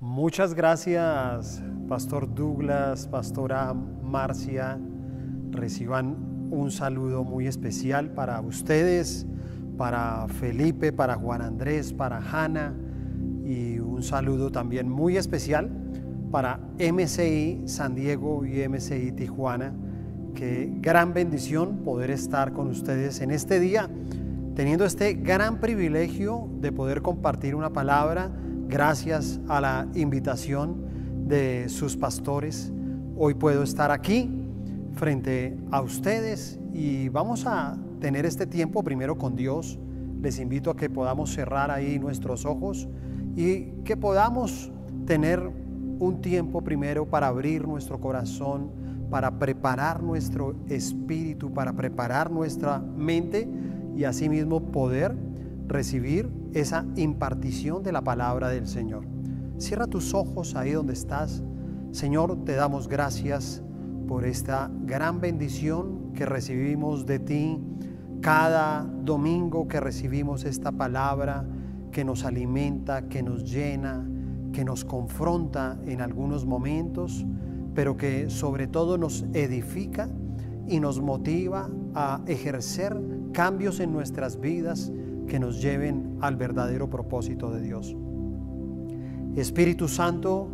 Muchas gracias, Pastor Douglas, Pastora Marcia. Reciban un saludo muy especial para ustedes, para Felipe, para Juan Andrés, para Hanna y un saludo también muy especial para MCI San Diego y MCI Tijuana. Qué gran bendición poder estar con ustedes en este día, teniendo este gran privilegio de poder compartir una palabra gracias a la invitación de sus pastores. Hoy puedo estar aquí frente a ustedes y vamos a tener este tiempo primero con Dios. Les invito a que podamos cerrar ahí nuestros ojos y que podamos tener un tiempo primero para abrir nuestro corazón, para preparar nuestro espíritu, para preparar nuestra mente y asimismo poder recibir esa impartición de la palabra del Señor. Cierra tus ojos ahí donde estás. Señor, te damos gracias por esta gran bendición que recibimos de ti cada domingo que recibimos esta palabra que nos alimenta, que nos llena, que nos confronta en algunos momentos, pero que sobre todo nos edifica y nos motiva a ejercer cambios en nuestras vidas que nos lleven al verdadero propósito de Dios. Espíritu Santo,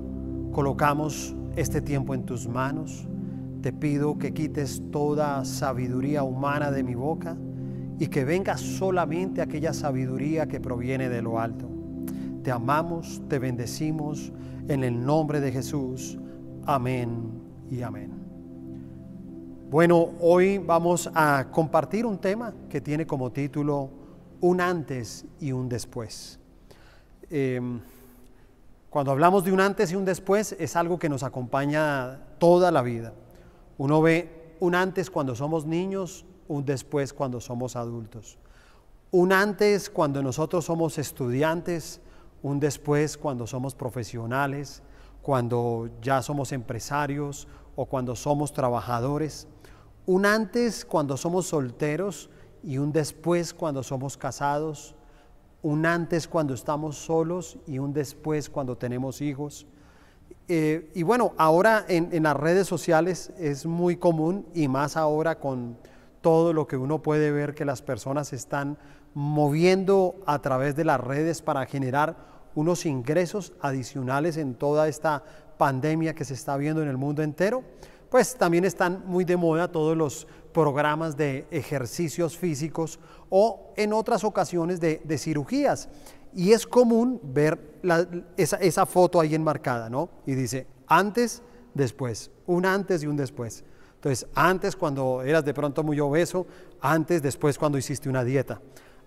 colocamos este tiempo en tus manos. Te pido que quites toda sabiduría humana de mi boca y que venga solamente aquella sabiduría que proviene de lo alto. Te amamos, te bendecimos en el nombre de Jesús. Amén y amén. Bueno, hoy vamos a compartir un tema que tiene como título un antes y un después. Em, cuando hablamos de un antes y un después es algo que nos acompaña toda la vida. Uno ve un antes cuando somos niños, un después cuando somos adultos. Un antes cuando nosotros somos estudiantes, un después cuando somos profesionales, cuando ya somos empresarios o cuando somos trabajadores. Un antes cuando somos solteros y un después cuando somos casados, un antes cuando estamos solos y un después cuando tenemos hijos. Eh, y bueno, ahora en, en, las redes sociales es muy común y más ahora con todo lo que uno puede ver que las personas están moviendo a través de las redes para generar unos ingresos adicionales en toda esta pandemia que se está viendo en el mundo entero, pues también están muy de moda todos los programas de ejercicios físicos o en otras ocasiones de, cirugías. Y es común ver esa, foto ahí enmarcada, ¿no? Y dice antes, después, un antes y un después. Entonces, antes cuando eras de pronto muy obeso, antes, después cuando hiciste una dieta.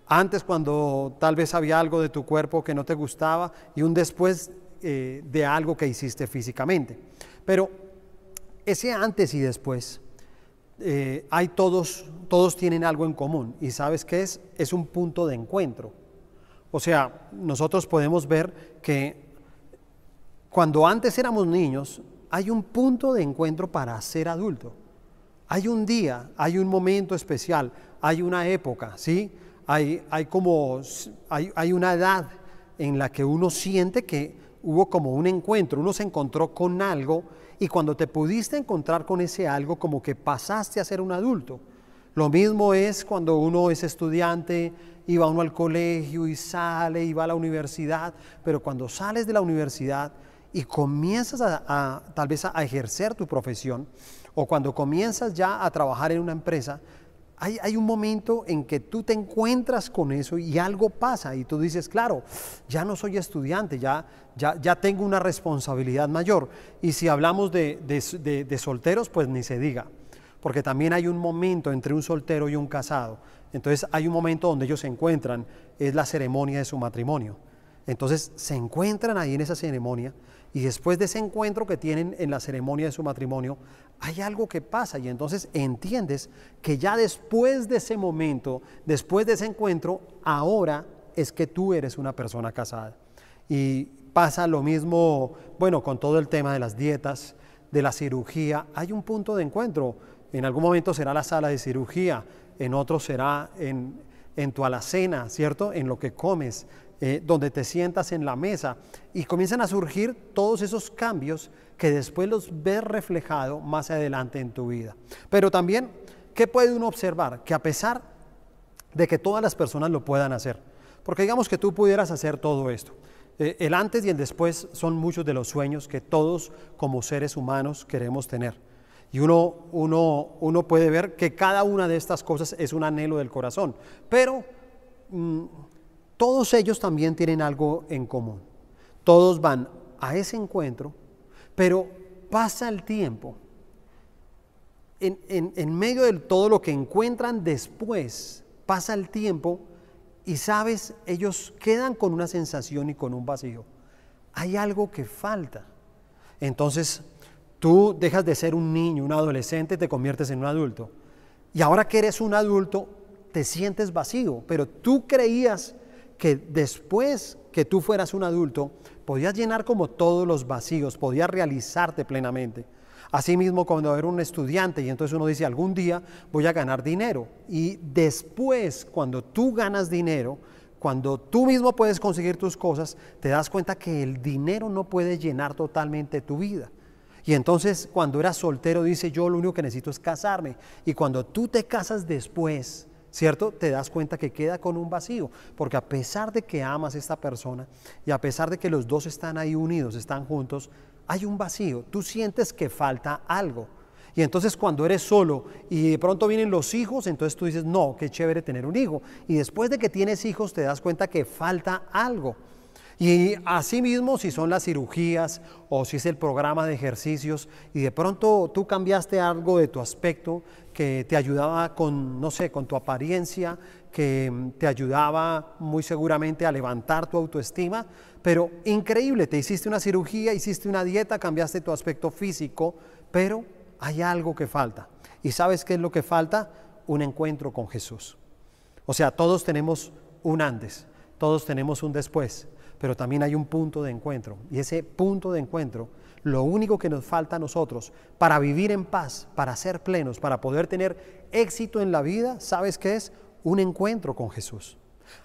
Antes cuando tal vez había algo de tu cuerpo que no te gustaba y un después eh, de algo que hiciste físicamente. Pero ese antes y después eh, hay todos, todos tienen algo en común. ¿Y sabes qué es? Es un punto de encuentro. O sea, nosotros podemos ver que cuando antes éramos niños, hay un punto de encuentro para ser adulto. Hay un día, hay un momento especial, hay una época, ¿sí? Hay, hay como, hay, hay una edad en la que uno siente que hubo como un encuentro, uno se encontró con algo y cuando te pudiste encontrar con ese algo, como que pasaste a ser un adulto. Lo mismo es cuando uno es estudiante y va uno al colegio y sale y va a la universidad, pero cuando sales de la universidad y comienzas a, tal vez a, ejercer tu profesión o cuando comienzas ya a trabajar en una empresa, hay, un momento en que tú te encuentras con eso y algo pasa y tú dices, claro, ya no soy estudiante, ya, ya, ya tengo una responsabilidad mayor. Y si hablamos de, de, solteros, pues ni se diga, porque también hay un momento entre un soltero y un casado. Entonces hay un momento donde ellos se encuentran, es la ceremonia de su matrimonio. Entonces se encuentran ahí en esa ceremonia y después de ese encuentro que tienen en la ceremonia de su matrimonio, hay algo que pasa y entonces entiendes que ya después de ese momento, después de ese encuentro, ahora es que tú eres una persona casada. Y pasa lo mismo, bueno, con todo el tema de las dietas, de la cirugía, hay un punto de encuentro. En algún momento será la sala de cirugía, en otro será en, en tu alacena, ¿cierto? En lo que comes, eh, donde te sientas en la mesa y comienzan a surgir todos esos cambios que después los ves reflejado más adelante en tu vida. Pero también, ¿qué puede uno observar? Que a pesar de que todas las personas lo puedan hacer, porque digamos que tú pudieras hacer todo esto, eh, el antes y el después son muchos de los sueños que todos como seres humanos queremos tener. Y uno, uno, uno puede ver que cada una de estas cosas es un anhelo del corazón, pero mm, todos ellos también tienen algo en común. Todos van a ese encuentro, pero pasa el tiempo. En, en, medio de todo lo que encuentran después, pasa el tiempo y sabes, ellos quedan con una sensación y con un vacío. Hay algo que falta. Entonces, tú dejas de ser un niño, un adolescente, te conviertes en un adulto. Y ahora que eres un adulto, te sientes vacío, pero tú creías que después que tú fueras un adulto, podías llenar como todos los vacíos, podías realizarte plenamente. Asimismo, cuando era un estudiante y entonces uno dice, algún día voy a ganar dinero. Y después, cuando tú ganas dinero, cuando tú mismo puedes conseguir tus cosas, te das cuenta que el dinero no puede llenar totalmente tu vida. Y entonces cuando eras soltero dice, yo lo único que necesito es casarme. Y cuando tú te casas después, ¿cierto? Te das cuenta que queda con un vacío, porque a pesar de que amas a esta persona y a pesar de que los dos están ahí unidos, están juntos, hay un vacío, tú sientes que falta algo. Y entonces cuando eres solo y de pronto vienen los hijos, entonces tú dices, no, qué chévere tener un hijo. Y después de que tienes hijos te das cuenta que falta algo. Y asimismo, si son las cirugías o si es el programa de ejercicios y de pronto tú cambiaste algo de tu aspecto que te ayudaba con, no sé, con tu apariencia, que te ayudaba muy seguramente a levantar tu autoestima, pero increíble, te hiciste una cirugía, hiciste una dieta, cambiaste tu aspecto físico, pero hay algo que falta. ¿Y sabes qué es lo que falta? Un encuentro con Jesús. O sea, todos tenemos un antes, todos tenemos un después pero también hay un punto de encuentro. Y ese punto de encuentro, lo único que nos falta a nosotros para vivir en paz, para ser plenos, para poder tener éxito en la vida, ¿sabes qué es? Un encuentro con Jesús.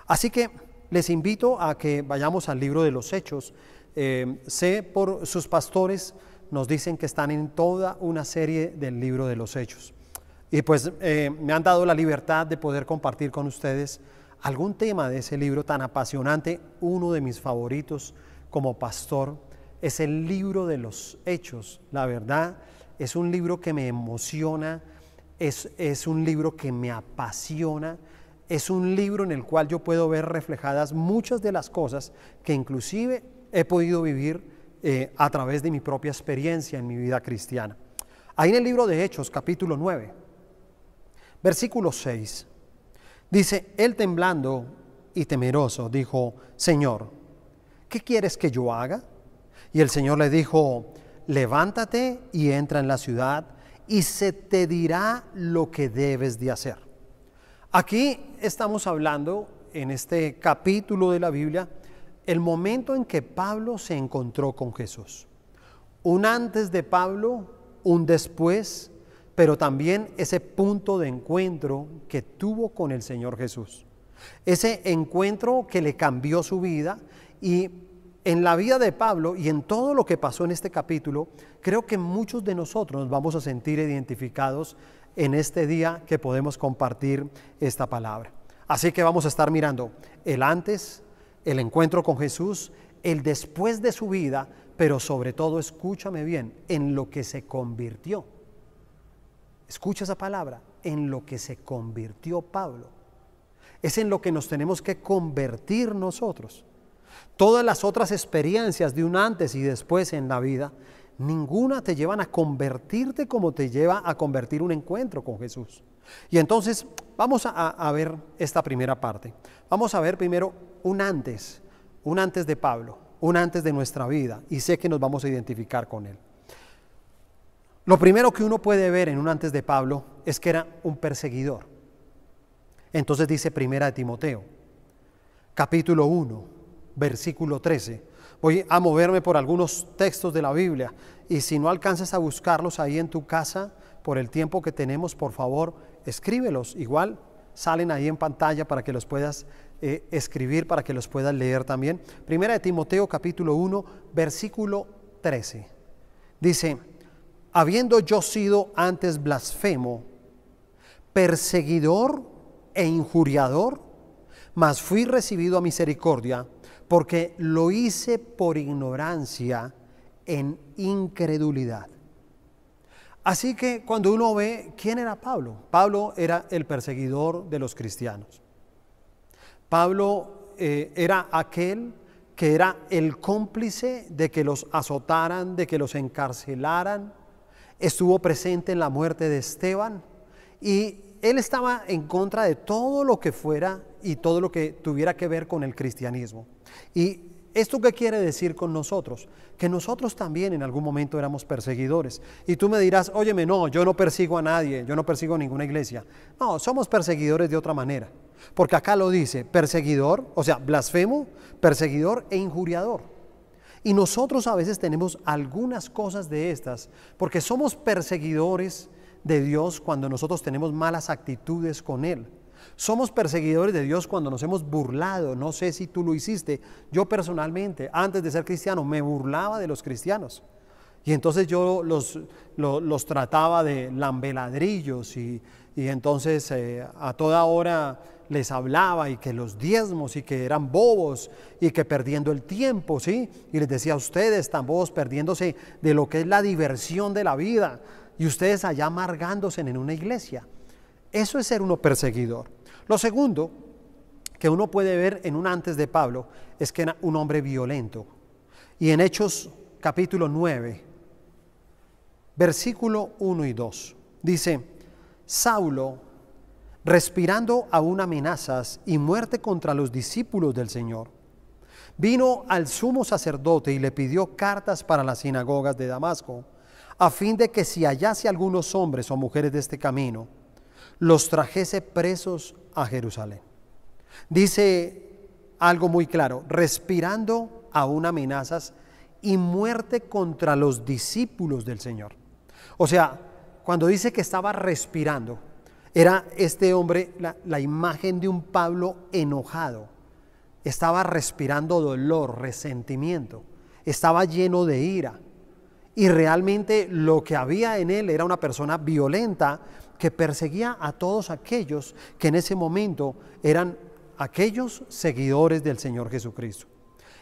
Así que les invito a que vayamos al libro de los Hechos. Eh, sé por sus pastores, nos dicen que están en toda una serie del libro de los Hechos. Y pues eh, me han dado la libertad de poder compartir con ustedes algún tema de ese libro tan apasionante, uno de mis favoritos como pastor, es el libro de los hechos. La verdad, es un libro que me emociona, es, es un libro que me apasiona, es un libro en el cual yo puedo ver reflejadas muchas de las cosas que inclusive he podido vivir eh, a través de mi propia experiencia en mi vida cristiana. Ahí en el libro de Hechos, capítulo 9, versículo 6, Dice, él temblando y temeroso dijo, Señor, ¿qué quieres que yo haga? Y el Señor le dijo, levántate y entra en la ciudad y se te dirá lo que debes de hacer. Aquí estamos hablando en este capítulo de la Biblia el momento en que Pablo se encontró con Jesús. Un antes de Pablo, un después pero también ese punto de encuentro que tuvo con el Señor Jesús. Ese encuentro que le cambió su vida y en la vida de Pablo y en todo lo que pasó en este capítulo, creo que muchos de nosotros nos vamos a sentir identificados en este día que podemos compartir esta palabra. Así que vamos a estar mirando el antes, el encuentro con Jesús, el después de su vida, pero sobre todo, escúchame bien, en lo que se convirtió. Escucha esa palabra, en lo que se convirtió Pablo. Es en lo que nos tenemos que convertir nosotros. Todas las otras experiencias de un antes y después en la vida, ninguna te llevan a convertirte como te lleva a convertir un encuentro con Jesús. Y entonces vamos a, a, ver esta primera parte. Vamos a ver primero un antes, un antes de Pablo, un antes de nuestra vida, y sé que nos vamos a identificar con él. Lo primero que uno puede ver en un antes de Pablo es que era un perseguidor. Entonces dice Primera de Timoteo, capítulo 1, versículo 13. Voy a moverme por algunos textos de la Biblia y si no alcanzas a buscarlos ahí en tu casa por el tiempo que tenemos, por favor, escríbelos. Igual salen ahí en pantalla para que los puedas eh, escribir para que los puedas leer también. Primera de Timoteo capítulo 1, versículo 13. Dice, habiendo yo sido antes blasfemo, perseguidor e injuriador, mas fui recibido a misericordia, porque lo hice por ignorancia en incredulidad. Así que cuando uno ve quién era Pablo, Pablo era el perseguidor de los cristianos. Pablo eh, era aquel que era el cómplice de que los azotaran, de que los encarcelaran. Estuvo presente en la muerte de Esteban y él estaba en contra de todo lo que fuera y todo lo que tuviera que ver con el cristianismo. Y ¿Esto qué quiere decir con nosotros? Que nosotros también en algún momento éramos perseguidores. Y tú me dirás, óyeme, no, yo no persigo a nadie, yo no persigo a ninguna iglesia. No, somos perseguidores de otra manera. Porque acá lo dice, perseguidor, o sea, blasfemo, perseguidor e injuriador. Y nosotros a veces tenemos algunas cosas de estas, porque somos perseguidores de Dios cuando nosotros tenemos malas actitudes con Él. Somos perseguidores de Dios cuando nos hemos burlado. No sé si tú lo hiciste. Yo personalmente, antes de ser cristiano, me burlaba de los cristianos. Y entonces yo los, los, trataba de lambeladrillos y, y entonces eh, a toda hora les hablaba y que los diezmos y que eran bobos y que perdiendo el tiempo, ¿sí? Y les decía a ustedes están bobos perdiéndose de lo que es la diversión de la vida y ustedes allá amargándose en una iglesia. Eso es ser uno perseguidor. Lo segundo que uno puede ver en un antes de Pablo es que era un hombre violento. Y en Hechos capítulo 9, versículo 1 y 2, dice, Saulo, respirando aún amenazas y muerte contra los discípulos del Señor, vino al sumo sacerdote y le pidió cartas para las sinagogas de Damasco, a fin de que si hallase algunos hombres o mujeres de este camino, los trajese presos a Jerusalén. Dice algo muy claro, respirando aún amenazas y muerte contra los discípulos del Señor. O sea, cuando dice que estaba respirando, era este hombre la, la imagen de un Pablo enojado. Estaba respirando dolor, resentimiento, estaba lleno de ira. Y realmente lo que había en él era una persona violenta que perseguía a todos aquellos que en ese momento eran aquellos seguidores del Señor Jesucristo.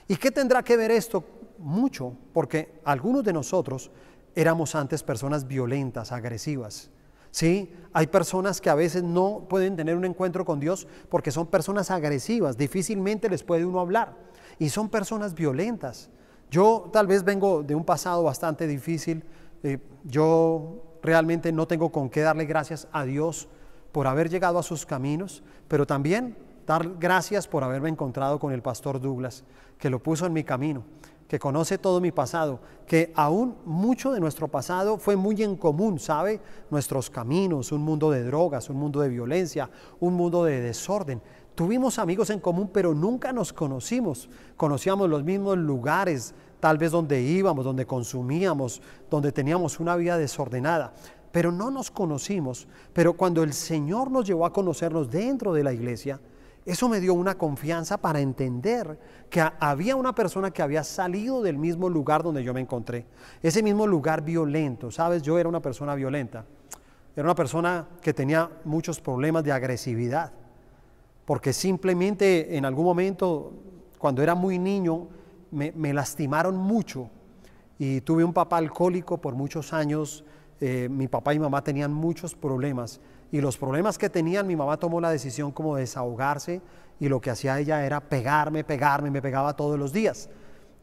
¿Y qué tendrá que ver esto? Mucho, porque algunos de nosotros éramos antes personas violentas, agresivas. Sí, hay personas que a veces no pueden tener un encuentro con Dios porque son personas agresivas, difícilmente les puede uno hablar y son personas violentas. Yo tal vez vengo de un pasado bastante difícil, eh, yo realmente no tengo con qué darle gracias a Dios por haber llegado a sus caminos, pero también dar gracias por haberme encontrado con el pastor Douglas, que lo puso en mi camino, que conoce todo mi pasado, que aún mucho de nuestro pasado fue muy en común, ¿sabe? Nuestros caminos, un mundo de drogas, un mundo de violencia, un mundo de desorden. Tuvimos amigos en común, pero nunca nos conocimos. Conocíamos los mismos lugares, tal vez donde íbamos, donde consumíamos, donde teníamos una vida desordenada, pero no nos conocimos. Pero cuando el Señor nos llevó a conocernos dentro de la iglesia, eso me dio una confianza para entender que había una persona que había salido del mismo lugar donde yo me encontré. Ese mismo lugar violento, ¿sabes? Yo era una persona violenta. Era una persona que tenía muchos problemas de agresividad. Porque simplemente en algún momento, cuando era muy niño, me, lastimaron mucho y tuve un papá alcohólico por muchos años. Eh, mi papá y mamá tenían muchos problemas y los problemas que tenían, mi mamá tomó la decisión como de desahogarse y lo que hacía ella era pegarme, pegarme, me pegaba todos los días.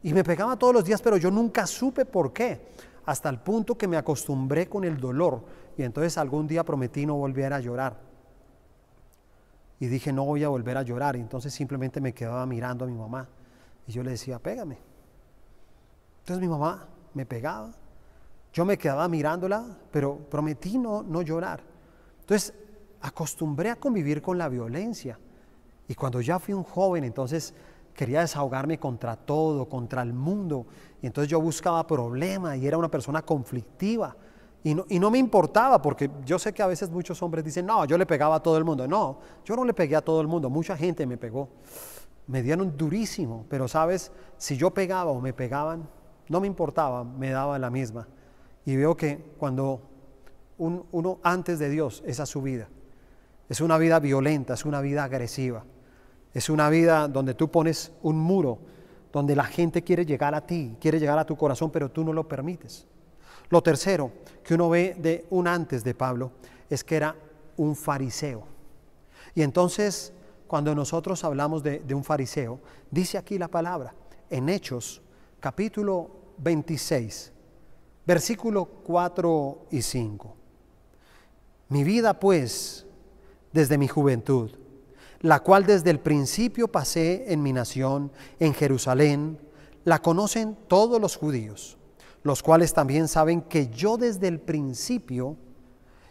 Y me pegaba todos los días, pero yo nunca supe por qué, hasta el punto que me acostumbré con el dolor y entonces algún día prometí no volver a llorar. Y dije, no voy a volver a llorar, y entonces simplemente me quedaba mirando a mi mamá. Y yo le decía, pégame. Entonces mi mamá me pegaba. Yo me quedaba mirándola, pero prometí no, no llorar. Entonces acostumbré a convivir con la violencia. Y cuando ya fui un joven, entonces quería desahogarme contra todo, contra el mundo. Y entonces yo buscaba problemas y era una persona conflictiva. Y no, y no, me importaba, porque yo sé que a veces muchos hombres dicen, no, yo le pegaba a todo el mundo. No, yo no le pegué a todo el mundo, mucha gente me pegó. Me dieron durísimo, pero sabes, si yo pegaba o me pegaban, no me importaba, me daba la misma. Y veo que cuando uno antes de Dios, esa es su vida. Es una vida violenta, es una vida agresiva. Es una vida donde tú pones un muro, donde la gente quiere llegar a ti, quiere llegar a tu corazón, pero tú no lo permites. Lo tercero que uno ve de un antes de Pablo es que era un fariseo. Y entonces, cuando nosotros hablamos de, un fariseo, dice aquí la palabra, en Hechos, capítulo 26, versículo 4 y 5. Mi vida pues, desde mi juventud, la cual desde el principio pasé en mi nación, en Jerusalén, la conocen todos los judíos, los cuales también saben que yo desde el principio,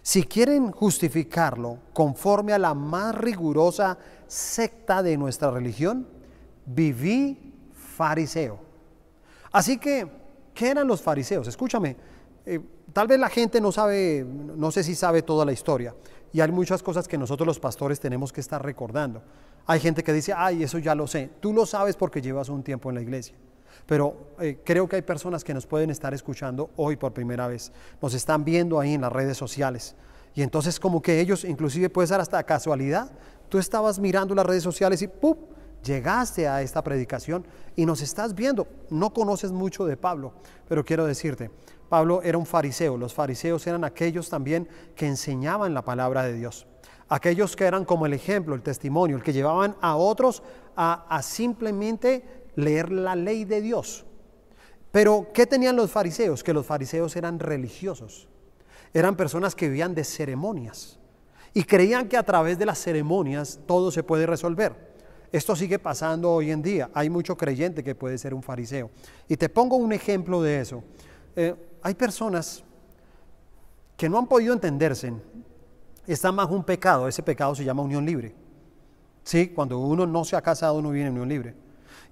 si quieren justificarlo conforme a la más rigurosa secta de nuestra religión, viví fariseo. Así que, ¿qué eran los fariseos? Escúchame, eh, tal vez la gente no sabe, no sé si sabe toda la historia, y hay muchas cosas que nosotros los pastores tenemos que estar recordando. Hay gente que dice, ay, eso ya lo sé, tú lo sabes porque llevas un tiempo en la iglesia. Pero eh, creo que hay personas que nos pueden estar escuchando hoy por primera vez, nos están viendo ahí en las redes sociales. Y entonces como que ellos, inclusive puede ser hasta casualidad, tú estabas mirando las redes sociales y ¡pum! llegaste a esta predicación y nos estás viendo. No conoces mucho de Pablo, pero quiero decirte, Pablo era un fariseo. Los fariseos eran aquellos también que enseñaban la palabra de Dios. Aquellos que eran como el ejemplo, el testimonio, el que llevaban a otros a, simplemente leer la ley de Dios. Pero, ¿qué tenían los fariseos? Que los fariseos eran religiosos. Eran personas que vivían de ceremonias y creían que a través de las ceremonias todo se puede resolver. Esto sigue pasando hoy en día. Hay mucho creyente que puede ser un fariseo. Y te pongo un ejemplo de eso. Eh, hay personas que no han podido entenderse, están bajo un pecado, ese pecado se llama unión libre. ¿Sí? Cuando uno no se ha casado, uno viene en unión libre.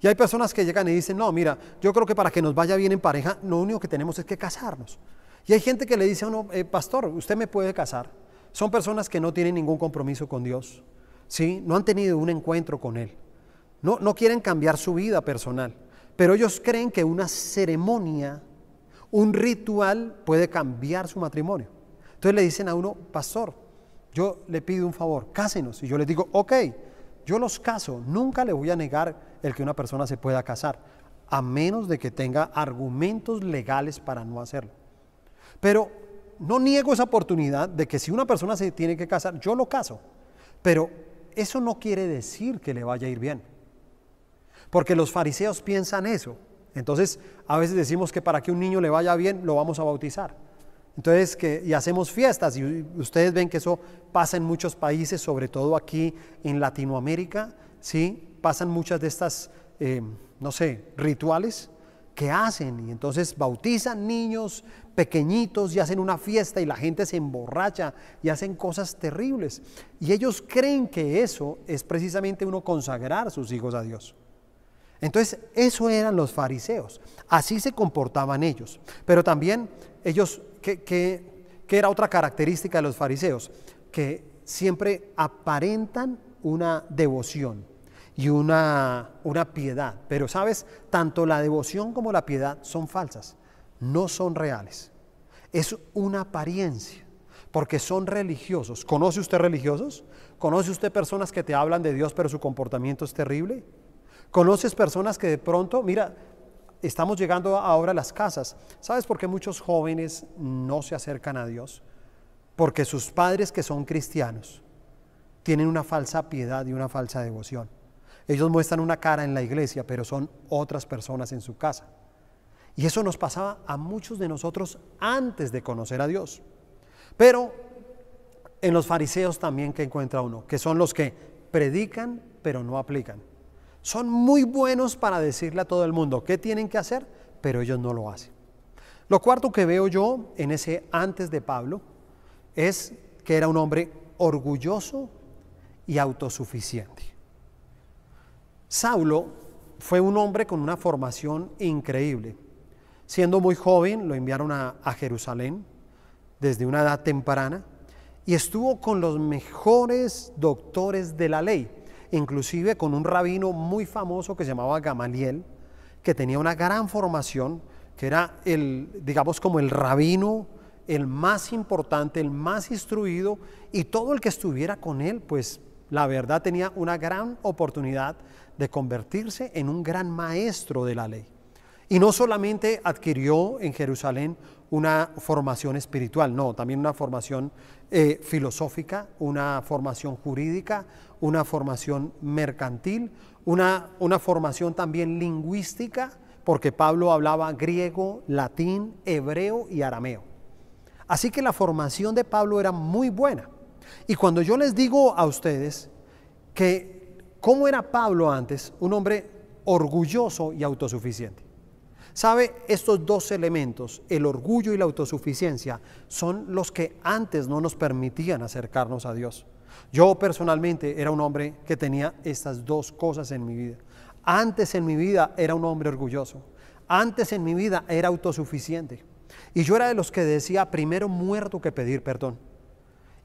Y hay personas que llegan y dicen, no, mira, yo creo que para que nos vaya bien en pareja, lo único que tenemos es que casarnos. Y hay gente que le dice a uno, eh, pastor, usted me puede casar. Son personas que no tienen ningún compromiso con Dios, ¿sí? No han tenido un encuentro con Él. No, no quieren cambiar su vida personal, pero ellos creen que una ceremonia un ritual puede cambiar su matrimonio. Entonces le dicen a uno, pastor, yo le pido un favor, cásenos. Y yo les digo, ok, yo los caso, nunca le voy a negar el que una persona se pueda casar, a menos de que tenga argumentos legales para no hacerlo. Pero no niego esa oportunidad de que si una persona se tiene que casar, yo lo caso. Pero eso no quiere decir que le vaya a ir bien. Porque los fariseos piensan eso. Entonces, a veces decimos que para que un niño le vaya bien, lo vamos a bautizar. Entonces, que, y hacemos fiestas, y ustedes ven que eso pasa en muchos países, sobre todo aquí en Latinoamérica, ¿sí? Pasan muchas de estas, eh, no sé, rituales que hacen, y entonces bautizan niños pequeñitos y hacen una fiesta y la gente se emborracha y hacen cosas terribles. Y ellos creen que eso es precisamente uno consagrar a sus hijos a Dios. Entonces, eso eran los fariseos. Así se comportaban ellos. Pero también ellos, ¿qué, era otra característica de los fariseos? Que siempre aparentan una devoción y una, una piedad. Pero, ¿sabes? Tanto la devoción como la piedad son falsas. No son reales. Es una apariencia porque son religiosos. ¿Conoce usted religiosos? ¿Conoce usted personas que te hablan de Dios pero su comportamiento es terrible? Conoces personas que de pronto, mira, estamos llegando ahora a las casas. ¿Sabes por qué muchos jóvenes no se acercan a Dios? Porque sus padres que son cristianos tienen una falsa piedad y una falsa devoción. Ellos muestran una cara en la iglesia, pero son otras personas en su casa. Y eso nos pasaba a muchos de nosotros antes de conocer a Dios. Pero en los fariseos también que encuentra uno, que son los que predican pero no aplican. Son muy buenos para decirle a todo el mundo qué tienen que hacer, pero ellos no lo hacen. Lo cuarto que veo yo en ese antes de Pablo es que era un hombre orgulloso y autosuficiente. Saulo fue un hombre con una formación increíble. Siendo muy joven, lo enviaron a, Jerusalén. desde una edad temprana y estuvo con los mejores doctores de la ley, inclusive con un rabino muy famoso que se llamaba Gamaliel, que tenía una gran formación, que era el, digamos, como el rabino, el más importante, el más instruido, y todo el que estuviera con él, pues la verdad tenía una gran oportunidad de convertirse en un gran maestro de la ley. Y no solamente adquirió en Jerusalén una formación espiritual, no, también una formación eh, filosófica, una formación jurídica, una formación mercantil, una, una formación también lingüística, porque Pablo hablaba griego, latín, hebreo y arameo. Así que la formación de Pablo era muy buena. Y cuando yo les digo a ustedes que cómo era Pablo antes, un hombre orgulloso y autosuficiente. ¿Sabe? Estos dos elementos, el orgullo y la autosuficiencia, son los que antes no nos permitían acercarnos a Dios. Yo personalmente era un hombre que tenía estas dos cosas en mi vida. Antes en mi vida era un hombre orgulloso. Antes en mi vida era autosuficiente. Y yo era de los que decía, primero muerto que pedir perdón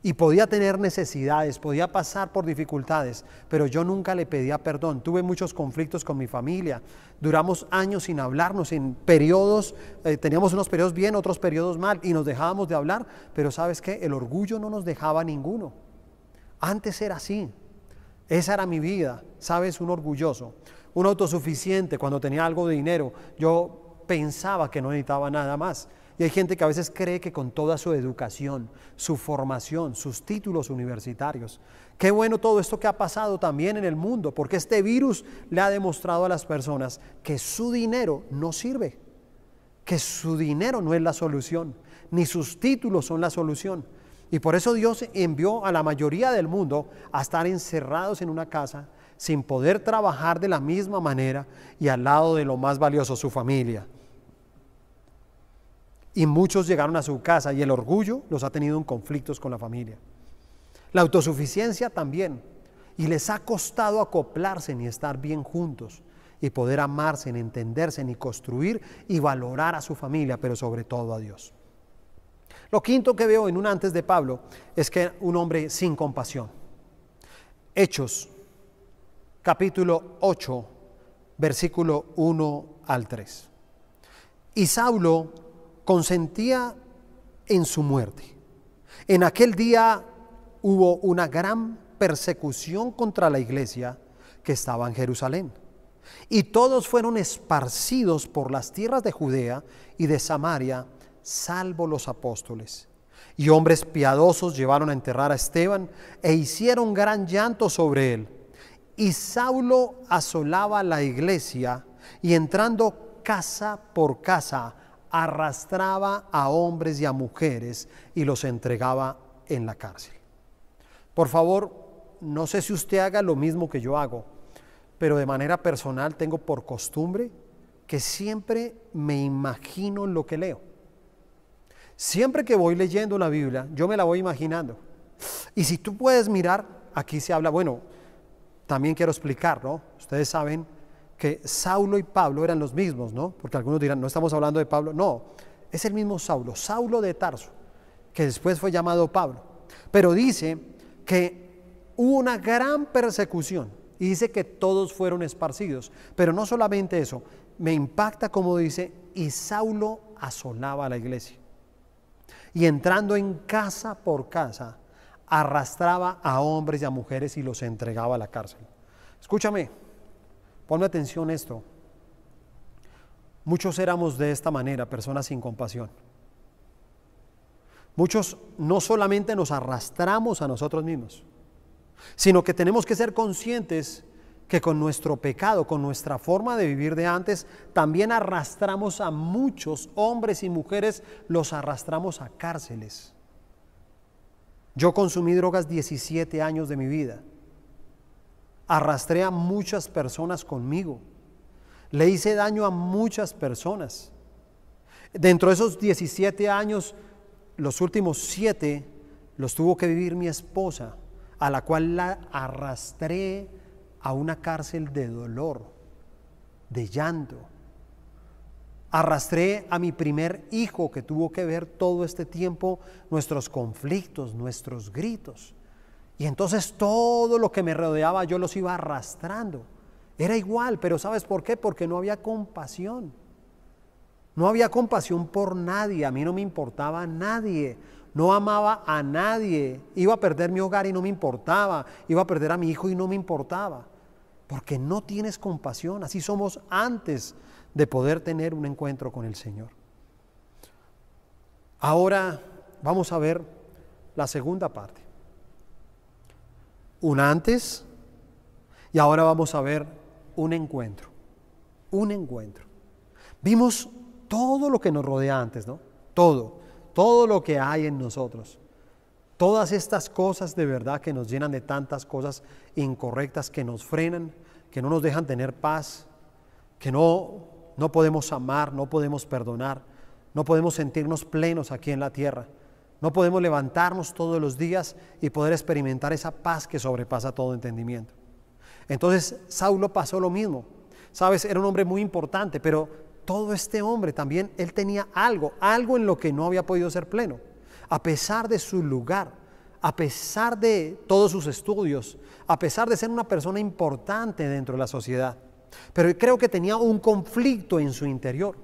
y podía tener necesidades, podía pasar por dificultades, pero yo nunca le pedía perdón. Tuve muchos conflictos con mi familia, duramos años sin hablarnos, en periodos, eh, teníamos unos periodos bien, otros periodos mal, y nos dejábamos de hablar, pero sabes qué, el orgullo no nos dejaba ninguno. Antes era así, esa era mi vida, sabes, un orgulloso, un autosuficiente, cuando tenía algo de dinero, yo pensaba que no necesitaba nada más. Y hay gente que a veces cree que con toda su educación, su formación, sus títulos universitarios, qué bueno todo esto que ha pasado también en el mundo, porque este virus le ha demostrado a las personas que su dinero no sirve, que su dinero no es la solución, ni sus títulos son la solución. Y por eso Dios envió a la mayoría del mundo a estar encerrados en una casa sin poder trabajar de la misma manera y al lado de lo más valioso, su familia. Y muchos llegaron a su casa y el orgullo los ha tenido en conflictos con la familia. La autosuficiencia también. Y les ha costado acoplarse ni estar bien juntos y poder amarse, ni entenderse, ni construir y valorar a su familia, pero sobre todo a Dios. Lo quinto que veo en un antes de Pablo es que un hombre sin compasión. Hechos, capítulo 8, versículo 1 al 3. Y Saulo consentía en su muerte. En aquel día hubo una gran persecución contra la iglesia que estaba en Jerusalén. Y todos fueron esparcidos por las tierras de Judea y de Samaria, salvo los apóstoles. Y hombres piadosos llevaron a enterrar a Esteban e hicieron gran llanto sobre él. Y Saulo asolaba la iglesia y entrando casa por casa, arrastraba a hombres y a mujeres y los entregaba en la cárcel. Por favor, no sé si usted haga lo mismo que yo hago, pero de manera personal tengo por costumbre que siempre me imagino lo que leo. Siempre que voy leyendo la Biblia, yo me la voy imaginando. Y si tú puedes mirar, aquí se habla, bueno, también quiero explicar, ¿no? Ustedes saben que Saulo y Pablo eran los mismos, ¿no? Porque algunos dirán, no estamos hablando de Pablo. No, es el mismo Saulo, Saulo de Tarso, que después fue llamado Pablo. Pero dice que hubo una gran persecución y dice que todos fueron esparcidos. Pero no solamente eso, me impacta como dice, y Saulo asolaba a la iglesia. Y entrando en casa por casa, arrastraba a hombres y a mujeres y los entregaba a la cárcel. Escúchame, Ponme atención esto. Muchos éramos de esta manera, personas sin compasión. Muchos no solamente nos arrastramos a nosotros mismos, sino que tenemos que ser conscientes que con nuestro pecado, con nuestra forma de vivir de antes, también arrastramos a muchos hombres y mujeres, los arrastramos a cárceles. Yo consumí drogas 17 años de mi vida arrastré a muchas personas conmigo. Le hice daño a muchas personas. Dentro de esos 17 años, los últimos 7 los tuvo que vivir mi esposa, a la cual la arrastré a una cárcel de dolor, de llanto. Arrastré a mi primer hijo que tuvo que ver todo este tiempo nuestros conflictos, nuestros gritos. Y entonces todo lo que me rodeaba yo los iba arrastrando. Era igual, pero ¿sabes por qué? Porque no había compasión. No había compasión por nadie, a mí no me importaba nadie, no amaba a nadie, iba a perder mi hogar y no me importaba, iba a perder a mi hijo y no me importaba, porque no tienes compasión, así somos antes de poder tener un encuentro con el Señor. Ahora vamos a ver la segunda parte. Un antes y ahora vamos a ver un encuentro. Un encuentro. Vimos todo lo que nos rodea antes, ¿no? Todo, todo lo que hay en nosotros. Todas estas cosas de verdad que nos llenan de tantas cosas incorrectas que nos frenan, que no nos dejan tener paz, que no, no podemos amar, no podemos perdonar, no podemos sentirnos plenos aquí en la tierra. No podemos levantarnos todos los días y poder experimentar esa paz que sobrepasa todo entendimiento. Entonces Saulo pasó lo mismo. Sabes, era un hombre muy importante, pero todo este hombre también, él tenía algo, algo en lo que no había podido ser pleno. A pesar de su lugar, a pesar de todos sus estudios, a pesar de ser una persona importante dentro de la sociedad. Pero creo que tenía un conflicto en su interior.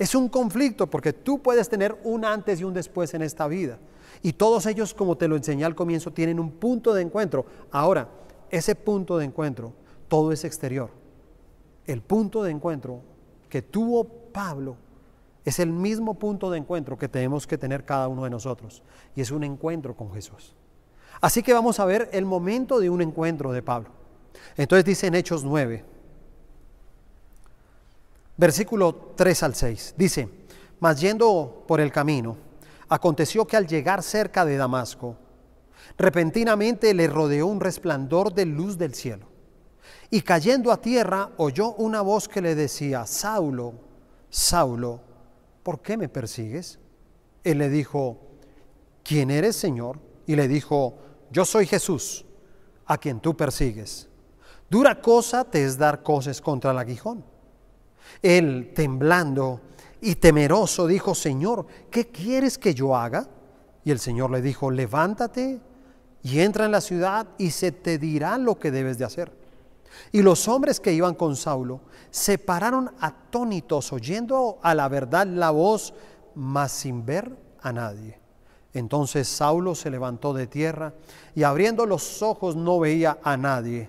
Es un conflicto porque tú puedes tener un antes y un después en esta vida. Y todos ellos, como te lo enseñé al comienzo, tienen un punto de encuentro. Ahora, ese punto de encuentro, todo es exterior. El punto de encuentro que tuvo Pablo es el mismo punto de encuentro que tenemos que tener cada uno de nosotros, y es un encuentro con Jesús. Así que vamos a ver el momento de un encuentro de Pablo. Entonces dice en Hechos 9, versículo 3 al 6, dice, mas yendo por el camino, aconteció que al llegar cerca de Damasco, repentinamente le rodeó un resplandor de luz del cielo y cayendo a tierra oyó una voz que le decía, Saulo, Saulo, ¿por qué me persigues? Él le dijo, ¿quién eres, Señor? Y le dijo, yo soy Jesús, a quien tú persigues. Dura cosa te es dar cosas contra el aguijón. Él, temblando y temeroso, dijo, Señor, ¿qué quieres que yo haga? Y el Señor le dijo, levántate y entra en la ciudad y se te dirá lo que debes de hacer. Y los hombres que iban con Saulo se pararon atónitos oyendo a la verdad la voz, mas sin ver a nadie. Entonces Saulo se levantó de tierra y abriendo los ojos no veía a nadie.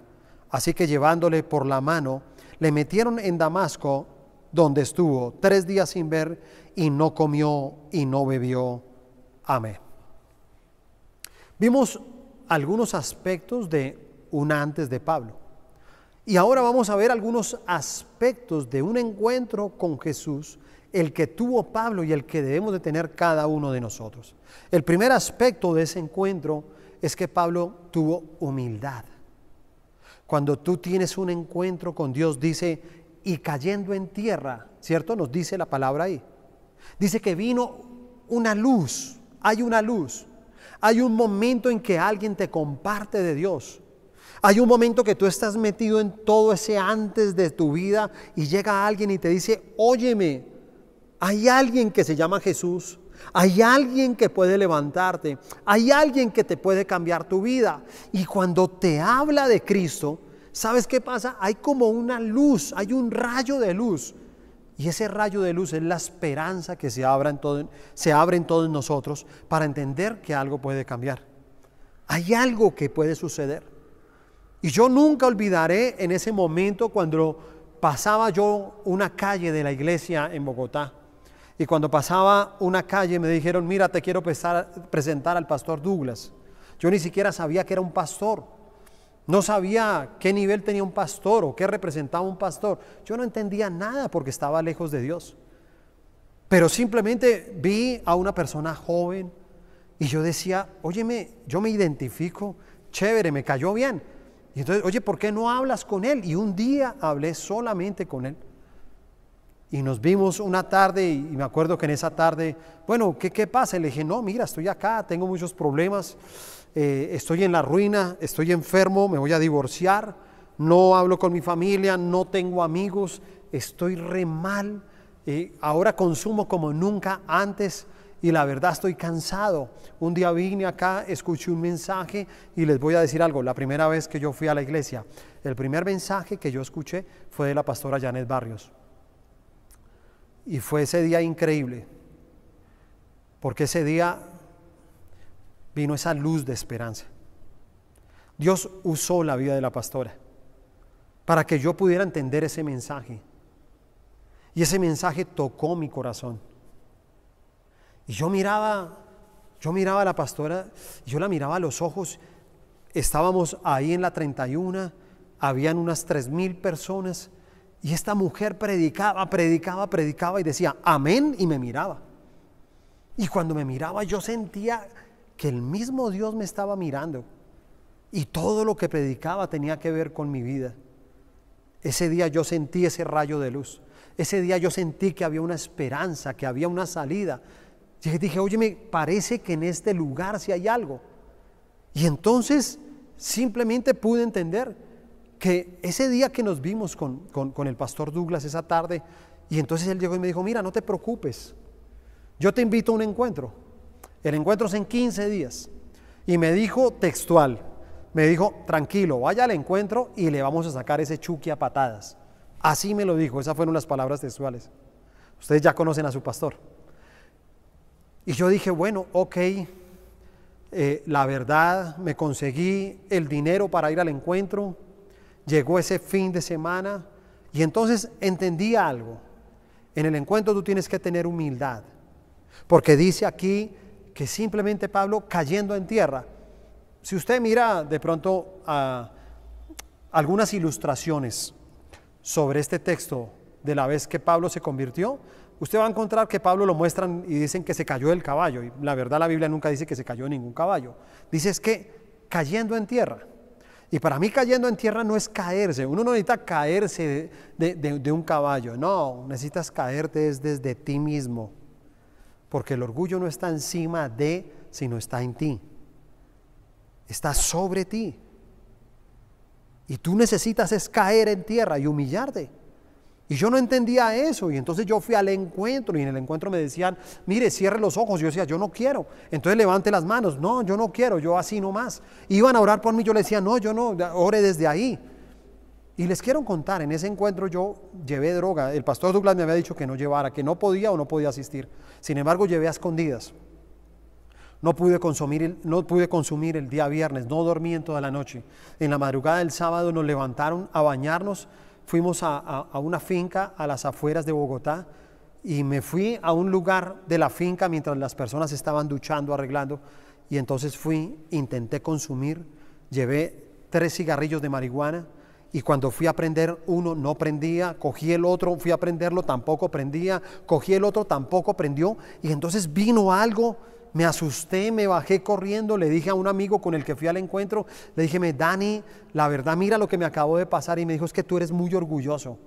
Así que llevándole por la mano, le metieron en Damasco, donde estuvo tres días sin ver y no comió y no bebió. Amén. Vimos algunos aspectos de un antes de Pablo. Y ahora vamos a ver algunos aspectos de un encuentro con Jesús, el que tuvo Pablo y el que debemos de tener cada uno de nosotros. El primer aspecto de ese encuentro es que Pablo tuvo humildad. Cuando tú tienes un encuentro con Dios, dice, y cayendo en tierra, ¿cierto? Nos dice la palabra ahí. Dice que vino una luz, hay una luz. Hay un momento en que alguien te comparte de Dios. Hay un momento que tú estás metido en todo ese antes de tu vida y llega alguien y te dice, óyeme, hay alguien que se llama Jesús, hay alguien que puede levantarte, hay alguien que te puede cambiar tu vida. Y cuando te habla de Cristo, ¿sabes qué pasa? Hay como una luz, hay un rayo de luz. Y ese rayo de luz es la esperanza que se, abra en todo, se abre en todos nosotros para entender que algo puede cambiar. Hay algo que puede suceder. Y yo nunca olvidaré en ese momento cuando pasaba yo una calle de la iglesia en Bogotá. Y cuando pasaba una calle me dijeron, mira, te quiero presentar al pastor Douglas. Yo ni siquiera sabía que era un pastor. No sabía qué nivel tenía un pastor o qué representaba un pastor. Yo no entendía nada porque estaba lejos de Dios. Pero simplemente vi a una persona joven y yo decía, óyeme, yo me identifico, chévere, me cayó bien. Y entonces, oye, ¿por qué no hablas con él? Y un día hablé solamente con él. Y nos vimos una tarde y, me acuerdo que en esa tarde, bueno, ¿qué, qué pasa? le dije, no, mira, estoy acá, tengo muchos problemas, eh, estoy en la ruina, estoy enfermo, me voy a divorciar, no hablo con mi familia, no tengo amigos, estoy re mal, Y ahora consumo como nunca antes y la verdad estoy cansado. Un día vine acá, escuché un mensaje y les voy a decir algo. La primera vez que yo fui a la iglesia, el primer mensaje que yo escuché fue de la pastora Janet Barrios. Y fue ese día increíble, porque ese día vino esa luz de esperanza. Dios usó la vida de la pastora para que yo pudiera entender ese mensaje. Y ese mensaje tocó mi corazón. Y yo miraba, yo miraba a la pastora, yo la miraba a los ojos. Estábamos ahí en la 31, habían unas tres mil personas y esta mujer predicaba, predicaba, predicaba y decía amén y me miraba. Y cuando me miraba yo sentía que el mismo Dios me estaba mirando y todo lo que predicaba tenía que ver con mi vida. Ese día yo sentí ese rayo de luz. Ese día yo sentí que había una esperanza, que había una salida. Y dije, oye, me parece que en este lugar sí hay algo. Y entonces simplemente pude entender que ese día que nos vimos con, el pastor Douglas esa tarde, y entonces él llegó y me dijo, mira, no te preocupes, yo te invito a un encuentro. El encuentro es en 15 días. Y me dijo textual, me dijo, tranquilo, vaya al encuentro y le vamos a sacar ese chuki a patadas. Así me lo dijo, esas fueron las palabras textuales. Ustedes ya conocen a su pastor. Y yo dije, bueno, ok, eh, la verdad, me conseguí el dinero para ir al encuentro, llegó ese fin de semana y entonces entendí algo. En el encuentro tú tienes que tener humildad, porque dice aquí que simplemente Pablo cayendo en tierra, si usted mira de pronto a algunas ilustraciones sobre este texto de la vez que Pablo se convirtió, usted va a encontrar que Pablo lo muestran y dicen que se cayó del caballo. Y la verdad la Biblia nunca dice que se cayó ningún caballo. Dice es que cayendo en tierra. Y para mí cayendo en tierra no es caerse. Uno no necesita caerse de, un caballo. No, necesitas caerte desde ti mismo. Porque el orgullo no está encima de, sino está en ti. Está sobre ti. Y tú necesitas es caer en tierra y humillarte. Y yo no entendía eso y entonces yo fui al encuentro y en el encuentro me decían, mire, cierre los ojos. Yo decía, yo no quiero. Entonces levante las manos. No, yo no quiero, yo así nomás. Iban a orar por mí, yo le decía, no, yo no, ore desde ahí. Y les quiero contar, en ese encuentro yo llevé droga. El pastor Douglas me había dicho que no llevara, que no podía o no podía asistir. Sin embargo, llevé a escondidas. No pude, consumir, no pude consumir el día viernes, no dormí en toda la noche. En la madrugada del sábado nos levantaron a bañarnos fuimos a, una finca a las afueras de Bogotá y me fui a un lugar de la finca mientras las personas estaban duchando, arreglando, y entonces fui, intenté consumir, llevé tres cigarrillos de marihuana y cuando fui a prender uno no prendía, cogí el otro, fui a prenderlo, tampoco prendía, cogí el otro, tampoco prendió, y entonces vino algo me asusté, me bajé corriendo, le dije a un amigo con el que fui al encuentro, le dije, Dani, la verdad mira lo que me acabó de pasar y me dijo, es que tú eres muy orgulloso,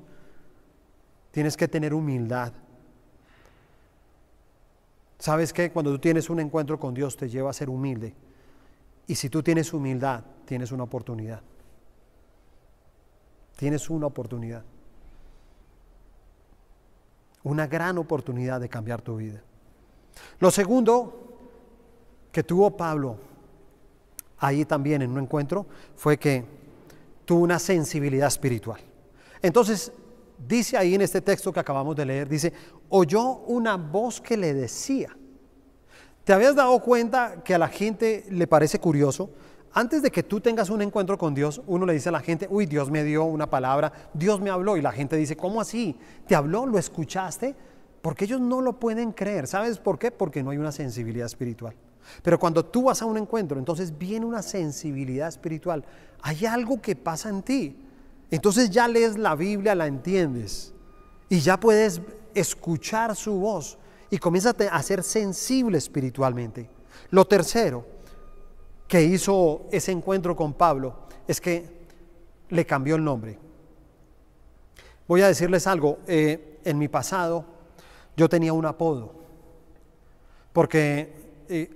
tienes que tener humildad. ¿Sabes qué? Cuando tú tienes un encuentro con Dios te lleva a ser humilde. Y si tú tienes humildad, tienes una oportunidad. Tienes una oportunidad. Una gran oportunidad de cambiar tu vida. Lo segundo que tuvo Pablo ahí también en un encuentro fue que tuvo una sensibilidad espiritual. Entonces, dice ahí en este texto que acabamos de leer, dice, oyó una voz que le decía, ¿te habías dado cuenta que a la gente le parece curioso? Antes de que tú tengas un encuentro con Dios, uno le dice a la gente, uy, Dios me dio una palabra, Dios me habló, y la gente dice, ¿cómo así? ¿Te habló? ¿Lo escuchaste? Porque ellos no lo pueden creer. ¿Sabes por qué? Porque no hay una sensibilidad espiritual. Pero cuando tú vas a un encuentro, entonces viene una sensibilidad espiritual. Hay algo que pasa en ti. Entonces ya lees la Biblia, la entiendes y ya puedes escuchar su voz y comienzas a ser sensible espiritualmente. Lo tercero que hizo ese encuentro con Pablo es que le cambió el nombre. Voy a decirles algo, eh, en mi pasado yo tenía un apodo, porque eh,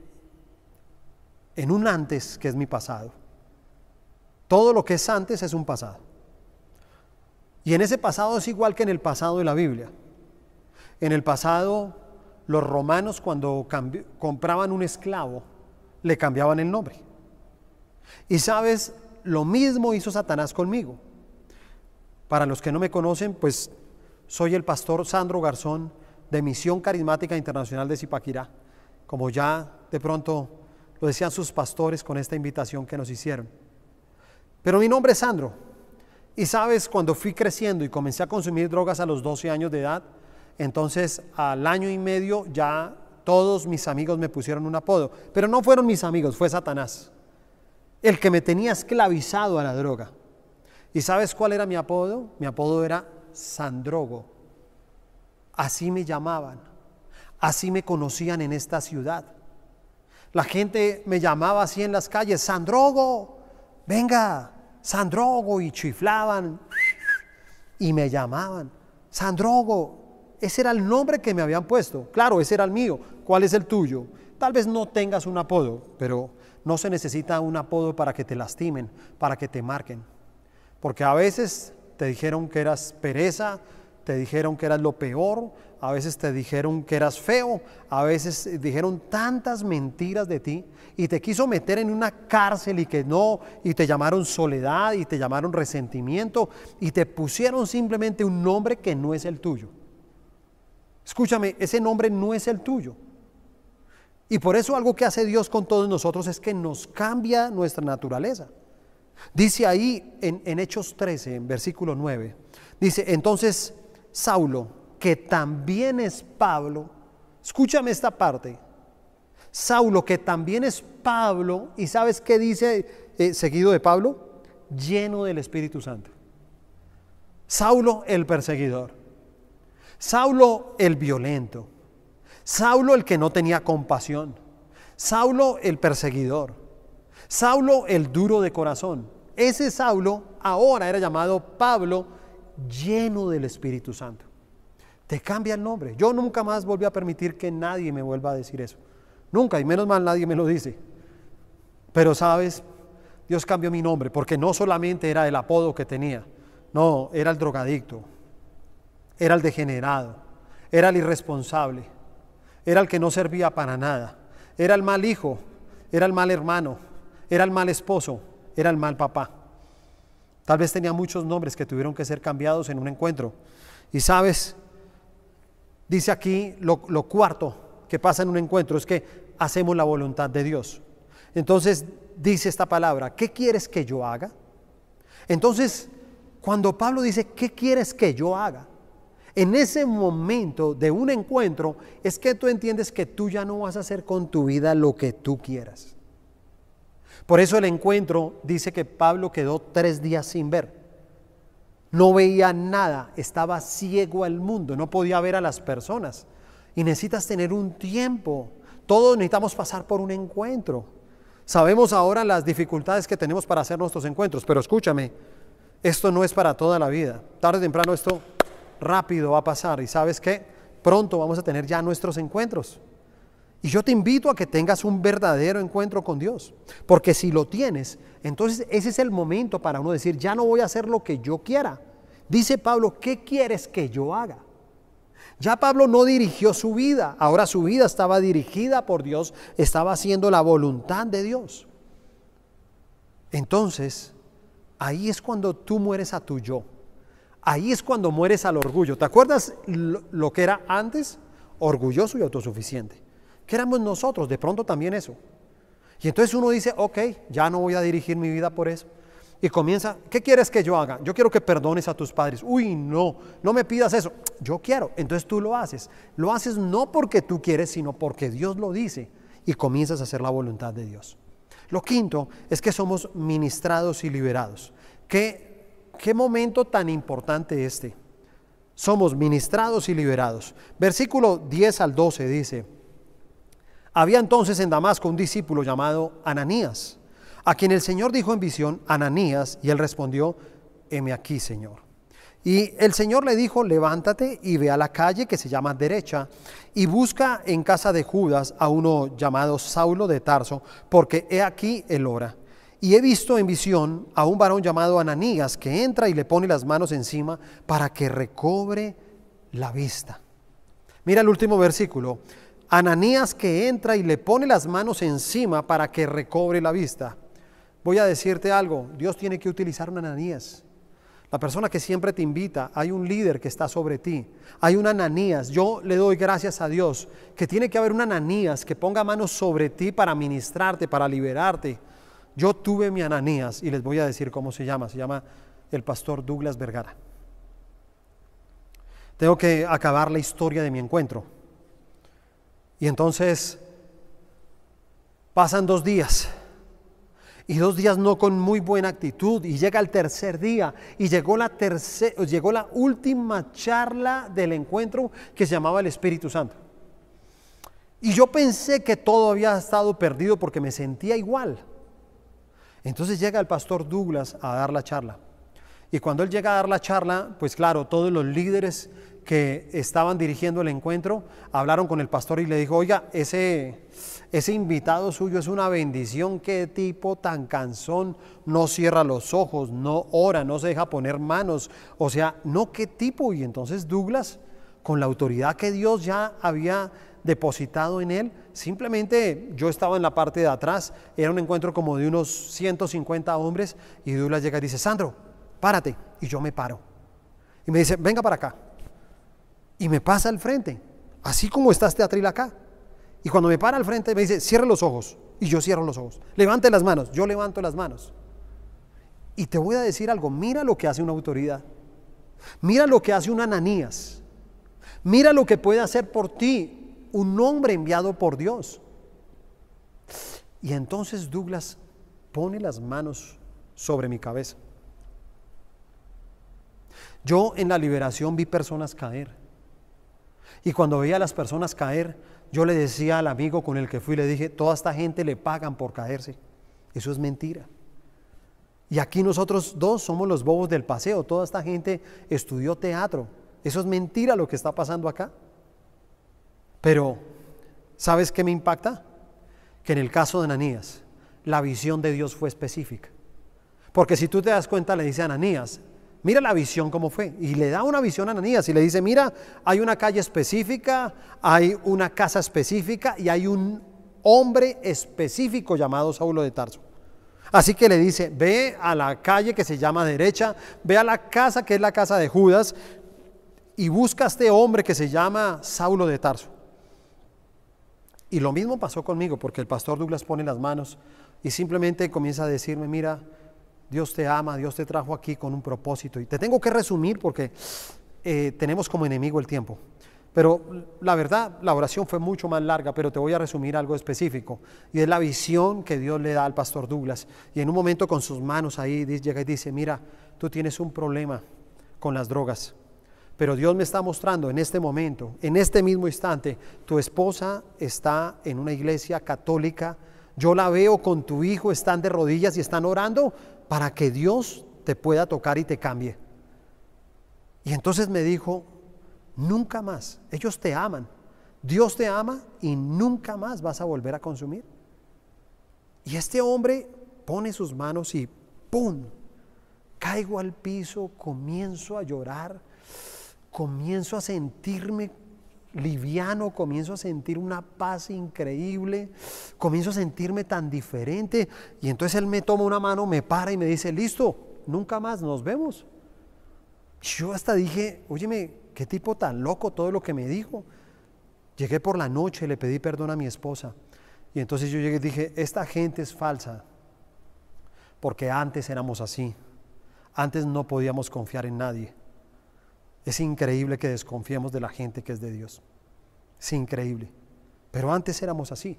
en un antes que es mi pasado. Todo lo que es antes es un pasado. Y en ese pasado es igual que en el pasado de la Biblia. En el pasado, los romanos cuando compraban un esclavo, le cambiaban el nombre. Y sabes, lo mismo hizo Satanás conmigo. Para los que no me conocen, pues soy el pastor Sandro Garzón de Misión Carismática Internacional de Zipaquirá, como ya de pronto lo decían sus pastores con esta invitación que nos hicieron. Pero mi nombre es Sandro. Y sabes, cuando fui creciendo y comencé a consumir drogas a los 12 años de edad, entonces al año y medio ya todos mis amigos me pusieron un apodo. Pero no fueron mis amigos, fue Satanás, el que me tenía esclavizado a la droga. ¿Y sabes cuál era mi apodo? Mi apodo era Sandrogo. Así me llamaban, así me conocían en esta ciudad. La gente me llamaba así en las calles, Sandrogo, venga, Sandrogo, y chiflaban y me llamaban, Sandrogo. Ese era el nombre que me habían puesto. Claro, ese era el mío. ¿Cuál es el tuyo? Tal vez no tengas un apodo, pero no se necesita un apodo para que te lastimen, para que te marquen. Porque a veces te dijeron que eras pereza, te dijeron que eras lo peor, a veces te dijeron que eras feo, a veces dijeron tantas mentiras de ti y te quiso meter en una cárcel y que no, y te llamaron soledad y te llamaron resentimiento y te pusieron simplemente un nombre que no es el tuyo. Escúchame, ese nombre no es el tuyo. Y por eso algo que hace Dios con todos nosotros es que nos cambia nuestra naturaleza. Dice ahí en, en Hechos 13, en versículo 9, dice, entonces Saulo, que también es Pablo, escúchame esta parte, Saulo, que también es Pablo, y sabes qué dice eh, seguido de Pablo, lleno del Espíritu Santo. Saulo el perseguidor, Saulo el violento, Saulo el que no tenía compasión, Saulo el perseguidor, Saulo el duro de corazón. Ese Saulo ahora era llamado Pablo lleno del Espíritu Santo. Te cambia el nombre. Yo nunca más volví a permitir que nadie me vuelva a decir eso. Nunca, y menos mal nadie me lo dice. Pero sabes, Dios cambió mi nombre porque no solamente era el apodo que tenía, no, era el drogadicto, era el degenerado, era el irresponsable, era el que no servía para nada, era el mal hijo, era el mal hermano, era el mal esposo, era el mal papá. Tal vez tenía muchos nombres que tuvieron que ser cambiados en un encuentro. Y sabes, dice aquí lo, cuarto que pasa en un encuentro es que hacemos la voluntad de Dios. Entonces dice esta palabra, ¿qué quieres que yo haga? Entonces, cuando Pablo dice, ¿qué quieres que yo haga? En ese momento de un encuentro es que tú entiendes que tú ya no vas a hacer con tu vida lo que tú quieras. Por eso el encuentro dice que Pablo quedó tres días sin ver. No veía nada, estaba ciego al mundo, no podía ver a las personas. Y necesitas tener un tiempo. Todos necesitamos pasar por un encuentro. Sabemos ahora las dificultades que tenemos para hacer nuestros encuentros, pero escúchame, esto no es para toda la vida. Tarde o temprano esto rápido va a pasar y sabes qué, pronto vamos a tener ya nuestros encuentros. Y yo te invito a que tengas un verdadero encuentro con Dios, porque si lo tienes, entonces ese es el momento para uno decir, ya no voy a hacer lo que yo quiera. Dice Pablo, ¿qué quieres que yo haga? Ya Pablo no dirigió su vida, ahora su vida estaba dirigida por Dios, estaba haciendo la voluntad de Dios. Entonces, ahí es cuando tú mueres a tu yo. Ahí es cuando mueres al orgullo. ¿Te acuerdas lo, que era antes? Orgulloso y autosuficiente. ¿Qué éramos nosotros? De pronto también eso. Y entonces uno dice, ok, ya no voy a dirigir mi vida por eso. Y comienza, ¿qué quieres que yo haga? Yo quiero que perdones a tus padres. Uy, no, no me pidas eso. Yo quiero. Entonces tú lo haces. Lo haces no porque tú quieres, sino porque Dios lo dice. Y comienzas a hacer la voluntad de Dios. Lo quinto es que somos ministrados y liberados. ¿Qué Qué momento tan importante este. Somos ministrados y liberados. Versículo 10 al 12 dice, había entonces en Damasco un discípulo llamado Ananías, a quien el Señor dijo en visión, Ananías, y él respondió, heme aquí, Señor. Y el Señor le dijo, levántate y ve a la calle que se llama derecha y busca en casa de Judas a uno llamado Saulo de Tarso, porque he aquí el hora y he visto en visión a un varón llamado Ananías que entra y le pone las manos encima para que recobre la vista. Mira el último versículo. Ananías que entra y le pone las manos encima para que recobre la vista. Voy a decirte algo, Dios tiene que utilizar un Ananías. La persona que siempre te invita, hay un líder que está sobre ti, hay un Ananías. Yo le doy gracias a Dios que tiene que haber un Ananías que ponga manos sobre ti para ministrarte, para liberarte. Yo tuve mi Ananías y les voy a decir cómo se llama. Se llama el pastor Douglas Vergara. Tengo que acabar la historia de mi encuentro. Y entonces pasan dos días. Y dos días no con muy buena actitud. Y llega el tercer día. Y llegó la, llegó la última charla del encuentro que se llamaba el Espíritu Santo. Y yo pensé que todo había estado perdido porque me sentía igual. Entonces llega el pastor Douglas a dar la charla. Y cuando él llega a dar la charla, pues claro, todos los líderes que estaban dirigiendo el encuentro hablaron con el pastor y le dijo, oiga, ese, ese invitado suyo es una bendición, qué tipo tan cansón, no cierra los ojos, no ora, no se deja poner manos, o sea, no qué tipo. Y entonces Douglas, con la autoridad que Dios ya había depositado en él, simplemente yo estaba en la parte de atrás, era un encuentro como de unos 150 hombres y Douglas llega y dice, Sandro, párate, y yo me paro. Y me dice, venga para acá y me pasa al frente, así como está este atril acá. Y cuando me para al frente me dice, cierre los ojos. Y yo cierro los ojos. Levante las manos. Yo levanto las manos. Y te voy a decir algo. Mira lo que hace una autoridad. Mira lo que hace un Ananías. Mira lo que puede hacer por ti un hombre enviado por Dios. Y entonces Douglas pone las manos sobre mi cabeza. Yo en la liberación vi personas caer. Y cuando veía a las personas caer, yo le decía al amigo con el que fui, le dije, toda esta gente le pagan por caerse. Eso es mentira. Y aquí nosotros dos somos los bobos del paseo. Toda esta gente estudió teatro. Eso es mentira lo que está pasando acá. Pero, ¿sabes qué me impacta? Que en el caso de Ananías, la visión de Dios fue específica. Porque si tú te das cuenta, le dice a Ananías, Mira la visión cómo fue. Y le da una visión a Ananías y le dice, mira, hay una calle específica, hay una casa específica y hay un hombre específico llamado Saulo de Tarso. Así que le dice, ve a la calle que se llama derecha, ve a la casa que es la casa de Judas y busca a este hombre que se llama Saulo de Tarso. Y lo mismo pasó conmigo, porque el pastor Douglas pone las manos y simplemente comienza a decirme, mira, Dios te ama, Dios te trajo aquí con un propósito. Y te tengo que resumir porque eh, tenemos como enemigo el tiempo. Pero la verdad, la oración fue mucho más larga, pero te voy a resumir algo específico. Y es la visión que Dios le da al pastor Douglas. Y en un momento con sus manos ahí llega y dice, mira, tú tienes un problema con las drogas. Pero Dios me está mostrando en este momento, en este mismo instante, tu esposa está en una iglesia católica. Yo la veo con tu hijo, están de rodillas y están orando para que Dios te pueda tocar y te cambie. Y entonces me dijo, nunca más, ellos te aman, Dios te ama y nunca más vas a volver a consumir. Y este hombre pone sus manos y ¡pum! Caigo al piso, comienzo a llorar, comienzo a sentirme liviano, comienzo a sentir una paz increíble, comienzo a sentirme tan diferente. Y entonces él me toma una mano, me para y me dice, listo, nunca más nos vemos. Yo hasta dije, óyeme, qué tipo tan loco todo lo que me dijo. Llegué por la noche, le pedí perdón a mi esposa. Y entonces yo llegué y dije, esta gente es falsa, porque antes éramos así. Antes no podíamos confiar en nadie. Es increíble que desconfiemos de la gente que es de Dios. Es increíble. Pero antes éramos así.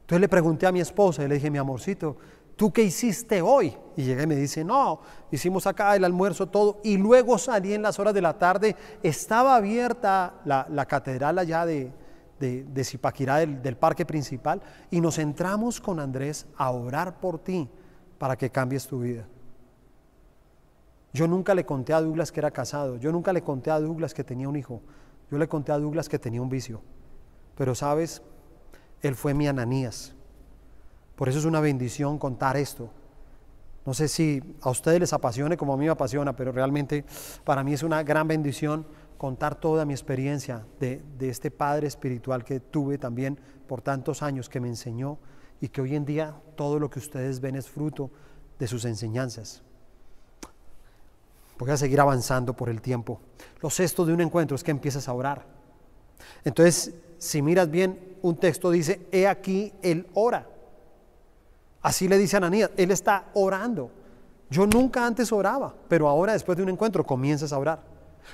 Entonces le pregunté a mi esposa y le dije, mi amorcito, ¿tú qué hiciste hoy? Y llegué y me dice, no, hicimos acá el almuerzo, todo. Y luego salí en las horas de la tarde, estaba abierta la, catedral allá de, de, Zipaquirá, del, del parque principal, y nos entramos con Andrés a orar por ti para que cambies tu vida. Yo nunca le conté a Douglas que era casado, yo nunca le conté a Douglas que tenía un hijo, yo le conté a Douglas que tenía un vicio. Pero sabes, él fue mi Ananías. Por eso es una bendición contar esto. No sé si a ustedes les apasione como a mí me apasiona, pero realmente para mí es una gran bendición contar toda mi experiencia de, de este padre espiritual que tuve también por tantos años, que me enseñó y que hoy en día todo lo que ustedes ven es fruto de sus enseñanzas. Voy a seguir avanzando por el tiempo. Lo sexto de un encuentro es que empiezas a orar. Entonces, si miras bien, un texto dice, he aquí, él ora. Así le dice a Ananías, él está orando. Yo nunca antes oraba, pero ahora después de un encuentro comienzas a orar.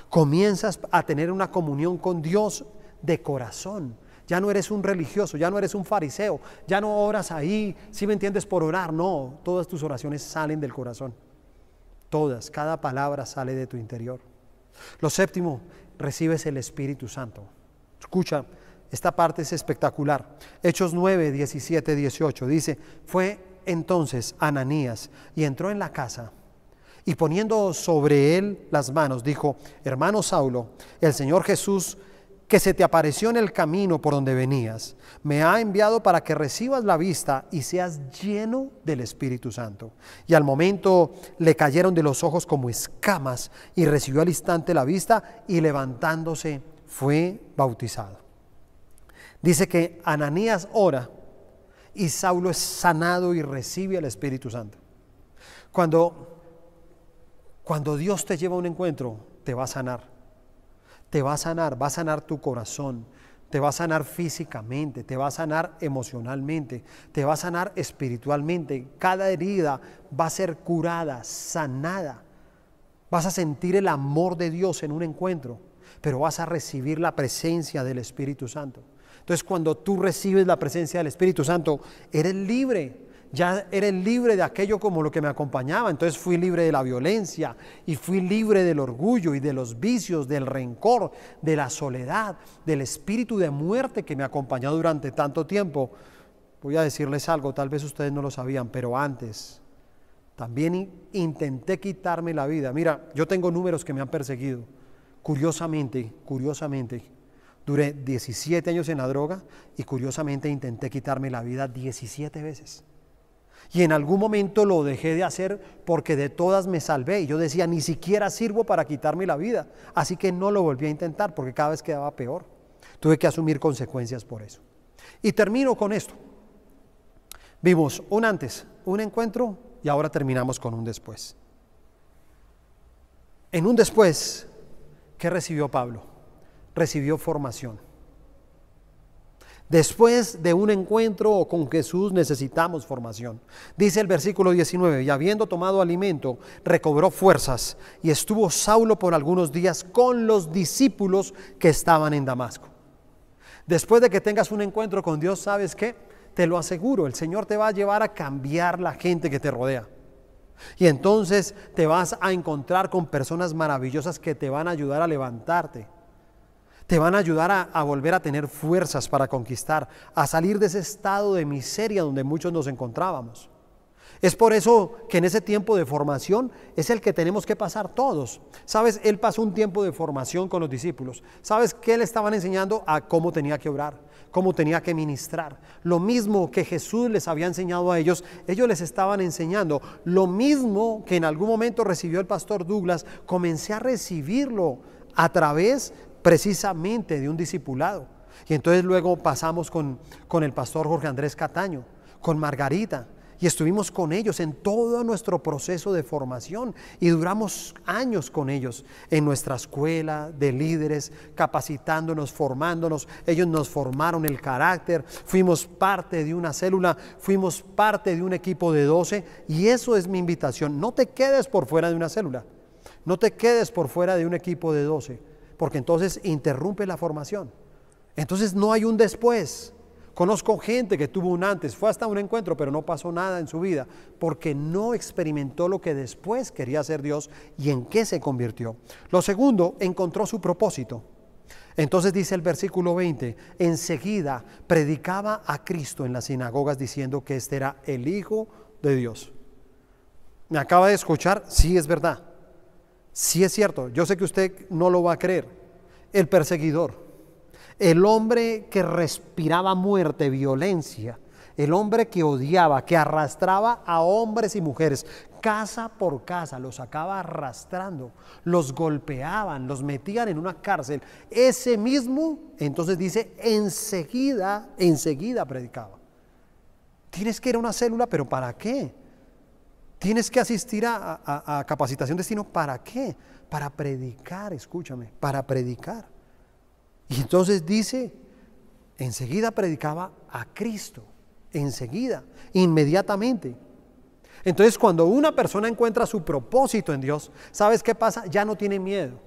Comienzas a tener una comunión con Dios de corazón. Ya no eres un religioso, ya no eres un fariseo, ya no oras ahí, si me entiendes, por orar. No, todas tus oraciones salen del corazón. Todas, cada palabra sale de tu interior. Lo séptimo, recibes el Espíritu Santo. Escucha, esta parte es espectacular. Hechos 9, 17, 18 dice, fue entonces Ananías y entró en la casa y poniendo sobre él las manos, dijo, hermano Saulo, el Señor Jesús que se te apareció en el camino por donde venías, me ha enviado para que recibas la vista y seas lleno del Espíritu Santo. Y al momento le cayeron de los ojos como escamas y recibió al instante la vista y levantándose fue bautizado. Dice que Ananías ora y Saulo es sanado y recibe al Espíritu Santo. Cuando, cuando Dios te lleva a un encuentro, te va a sanar te va a sanar, va a sanar tu corazón, te va a sanar físicamente, te va a sanar emocionalmente, te va a sanar espiritualmente. Cada herida va a ser curada, sanada. Vas a sentir el amor de Dios en un encuentro, pero vas a recibir la presencia del Espíritu Santo. Entonces cuando tú recibes la presencia del Espíritu Santo, eres libre ya eres libre de aquello como lo que me acompañaba. Entonces fui libre de la violencia y fui libre del orgullo y de los vicios, del rencor, de la soledad, del espíritu de muerte que me acompañó durante tanto tiempo. Voy a decirles algo, tal vez ustedes no lo sabían, pero antes también intenté quitarme la vida. Mira, yo tengo números que me han perseguido. Curiosamente, curiosamente, duré 17 años en la droga y curiosamente intenté quitarme la vida 17 veces. Y en algún momento lo dejé de hacer porque de todas me salvé. Y yo decía, ni siquiera sirvo para quitarme la vida. Así que no lo volví a intentar porque cada vez quedaba peor. Tuve que asumir consecuencias por eso. Y termino con esto. Vimos un antes, un encuentro y ahora terminamos con un después. En un después, ¿qué recibió Pablo? Recibió formación. Después de un encuentro con Jesús necesitamos formación. Dice el versículo 19, y habiendo tomado alimento, recobró fuerzas y estuvo Saulo por algunos días con los discípulos que estaban en Damasco. Después de que tengas un encuentro con Dios, ¿sabes qué? Te lo aseguro, el Señor te va a llevar a cambiar la gente que te rodea. Y entonces te vas a encontrar con personas maravillosas que te van a ayudar a levantarte te van a ayudar a, volver a tener fuerzas para conquistar, a salir de ese estado de miseria donde muchos nos encontrábamos. Es por eso que en ese tiempo de formación es el que tenemos que pasar todos. Sabes, él pasó un tiempo de formación con los discípulos. Sabes que le estaban enseñando a cómo tenía que orar, cómo tenía que ministrar. Lo mismo que Jesús les había enseñado a ellos, ellos les estaban enseñando. Lo mismo que en algún momento recibió el pastor Douglas, comencé a recibirlo a través precisamente de un discipulado. Y entonces luego pasamos con, con el pastor Jorge Andrés Cataño, con Margarita, y estuvimos con ellos en todo nuestro proceso de formación y duramos años con ellos en nuestra escuela de líderes, capacitándonos, formándonos. Ellos nos formaron el carácter, fuimos parte de una célula, fuimos parte de un equipo de 12 y eso es mi invitación. No te quedes por fuera de una célula, no te quedes por fuera de un equipo de 12 porque entonces interrumpe la formación. Entonces no hay un después. Conozco gente que tuvo un antes, fue hasta un encuentro, pero no pasó nada en su vida, porque no experimentó lo que después quería hacer Dios y en qué se convirtió. Lo segundo, encontró su propósito. Entonces dice el versículo 20, enseguida predicaba a Cristo en las sinagogas diciendo que este era el Hijo de Dios. ¿Me acaba de escuchar? Sí, es verdad. Sí es cierto, yo sé que usted no lo va a creer. El perseguidor, el hombre que respiraba muerte, violencia, el hombre que odiaba, que arrastraba a hombres y mujeres, casa por casa, los sacaba arrastrando, los golpeaban, los metían en una cárcel. Ese mismo, entonces dice, enseguida, enseguida predicaba. Tienes que ir a una célula, pero ¿para qué? Tienes que asistir a, capacitación de destino, ¿para qué? Para predicar, escúchame, para predicar. Y entonces dice, enseguida predicaba a Cristo, enseguida, inmediatamente. Entonces cuando una persona encuentra su propósito en Dios, ¿sabes qué pasa? Ya no tiene miedo.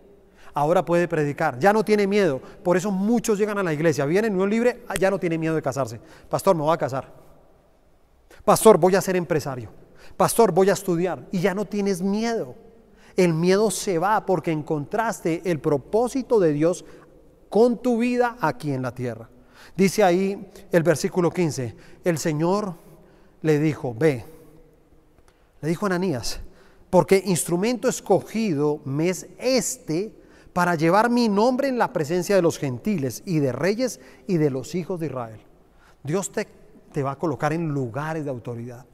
Ahora puede predicar, ya no tiene miedo. Por eso muchos llegan a la iglesia, vienen un libre, ah, ya no tiene miedo de casarse. Pastor, me voy a casar. Pastor, voy a ser empresario. Pastor, voy a estudiar. Y ya no tienes miedo. El miedo se va porque encontraste el propósito de Dios con tu vida aquí en la tierra. Dice ahí el versículo 15, el Señor le dijo, ve, le dijo Ananías, porque instrumento escogido me es este para llevar mi nombre en la presencia de los gentiles y de reyes y de los hijos de Israel. Dios te, te va a colocar en lugares de autoridad.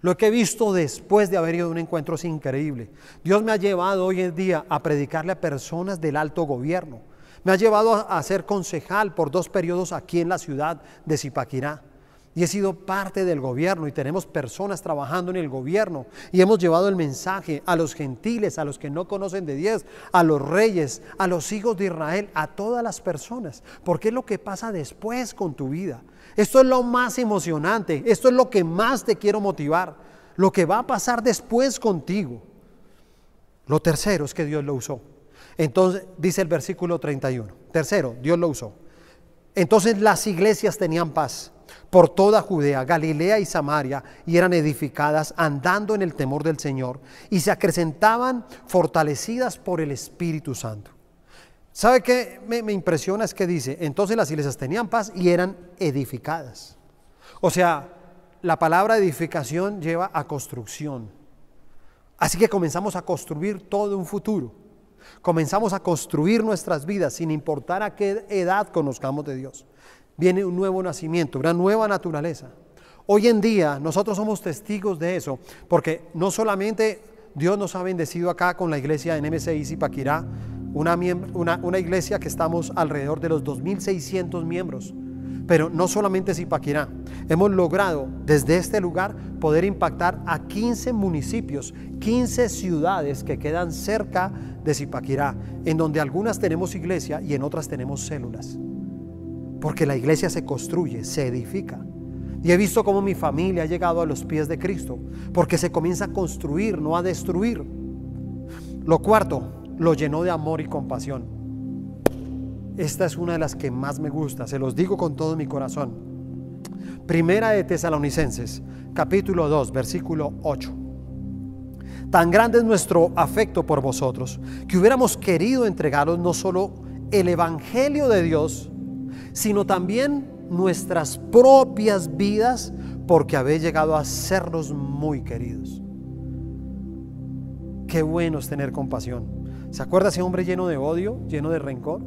Lo que he visto después de haber ido a un encuentro es increíble. Dios me ha llevado hoy en día a predicarle a personas del alto gobierno. Me ha llevado a, ser concejal por dos periodos aquí en la ciudad de Zipaquirá y he sido parte del gobierno y tenemos personas trabajando en el gobierno y hemos llevado el mensaje a los gentiles, a los que no conocen de Dios, a los reyes, a los hijos de Israel, a todas las personas, porque es lo que pasa después con tu vida. Esto es lo más emocionante, esto es lo que más te quiero motivar, lo que va a pasar después contigo. Lo tercero es que Dios lo usó. Entonces dice el versículo 31. Tercero, Dios lo usó. Entonces las iglesias tenían paz por toda Judea, Galilea y Samaria, y eran edificadas andando en el temor del Señor, y se acrecentaban fortalecidas por el Espíritu Santo. ¿Sabe qué me, impresiona? Es que dice, entonces las iglesias tenían paz y eran edificadas. O sea, la palabra edificación lleva a construcción. Así que comenzamos a construir todo un futuro. Comenzamos a construir nuestras vidas sin importar a qué edad conozcamos de Dios viene un nuevo nacimiento, una nueva naturaleza. Hoy en día nosotros somos testigos de eso, porque no solamente Dios nos ha bendecido acá con la iglesia en MCI Zipaquirá, una, iglesia que estamos alrededor de los 2.600 miembros, pero no solamente Zipaquirá, hemos logrado desde este lugar poder impactar a 15 municipios, 15 ciudades que quedan cerca de Zipaquirá, en donde algunas tenemos iglesia y en otras tenemos células. Porque la iglesia se construye, se edifica. Y he visto cómo mi familia ha llegado a los pies de Cristo, porque se comienza a construir, no a destruir. Lo cuarto, lo llenó de amor y compasión. Esta es una de las que más me gusta, se los digo con todo mi corazón. Primera de Tesalonicenses, capítulo 2, versículo 8. Tan grande es nuestro afecto por vosotros, que hubiéramos querido entregaros no solo el Evangelio de Dios, sino también nuestras propias vidas, porque habéis llegado a sernos muy queridos. Qué bueno es tener compasión. ¿Se acuerda ese hombre lleno de odio, lleno de rencor?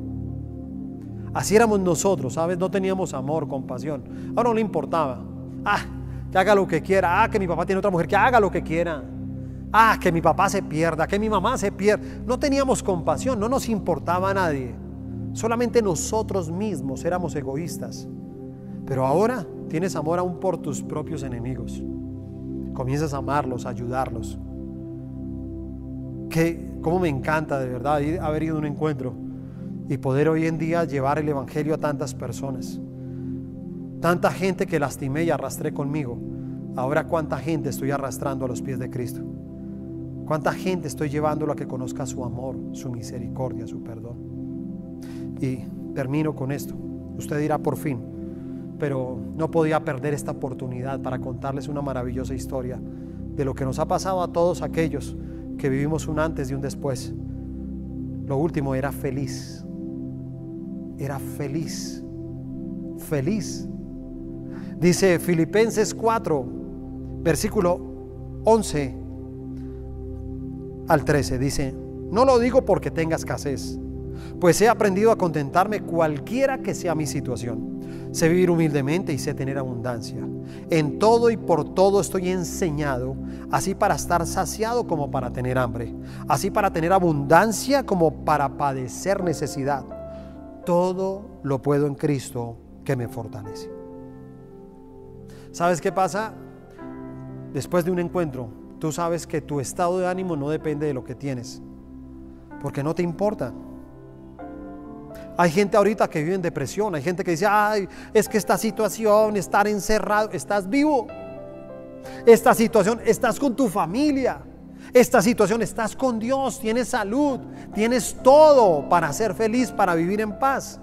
Así éramos nosotros, ¿sabes? No teníamos amor, compasión. Ahora no le importaba. Ah, que haga lo que quiera. Ah, que mi papá tiene otra mujer, que haga lo que quiera. Ah, que mi papá se pierda, que mi mamá se pierda. No teníamos compasión, no nos importaba a nadie. Solamente nosotros mismos éramos egoístas. Pero ahora tienes amor aún por tus propios enemigos. Comienzas a amarlos, a ayudarlos. Que, cómo me encanta de verdad haber ido a un encuentro y poder hoy en día llevar el Evangelio a tantas personas. Tanta gente que lastimé y arrastré conmigo. Ahora cuánta gente estoy arrastrando a los pies de Cristo. Cuánta gente estoy llevándolo a que conozca su amor, su misericordia, su perdón. Y termino con esto. Usted dirá por fin, pero no podía perder esta oportunidad para contarles una maravillosa historia de lo que nos ha pasado a todos aquellos que vivimos un antes y un después. Lo último era feliz. Era feliz. Feliz. Dice Filipenses 4, versículo 11 al 13. Dice, no lo digo porque tenga escasez pues he aprendido a contentarme cualquiera que sea mi situación. Sé vivir humildemente y sé tener abundancia. En todo y por todo estoy enseñado, así para estar saciado como para tener hambre, así para tener abundancia como para padecer necesidad. Todo lo puedo en Cristo que me fortalece. ¿Sabes qué pasa? Después de un encuentro, tú sabes que tu estado de ánimo no depende de lo que tienes, porque no te importa. Hay gente ahorita que vive en depresión, hay gente que dice, ay, es que esta situación, estar encerrado, estás vivo. Esta situación, estás con tu familia. Esta situación, estás con Dios, tienes salud, tienes todo para ser feliz, para vivir en paz.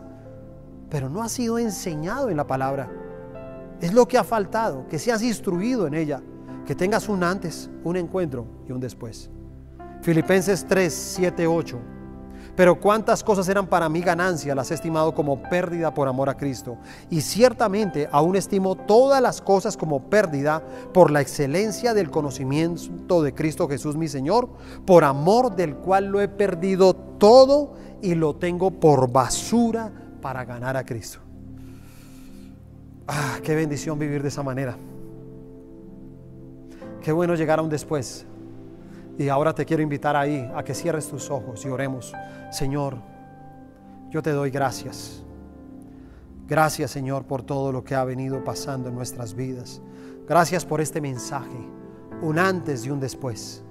Pero no has sido enseñado en la palabra. Es lo que ha faltado, que seas instruido en ella, que tengas un antes, un encuentro y un después. Filipenses 3, 7, 8. Pero cuántas cosas eran para mí ganancia, las he estimado como pérdida por amor a Cristo. Y ciertamente aún estimo todas las cosas como pérdida por la excelencia del conocimiento de Cristo Jesús mi Señor, por amor del cual lo he perdido todo y lo tengo por basura para ganar a Cristo. Ah, qué bendición vivir de esa manera. Qué bueno llegar a un después. Y ahora te quiero invitar ahí a que cierres tus ojos y oremos. Señor, yo te doy gracias. Gracias Señor por todo lo que ha venido pasando en nuestras vidas. Gracias por este mensaje. Un antes y un después.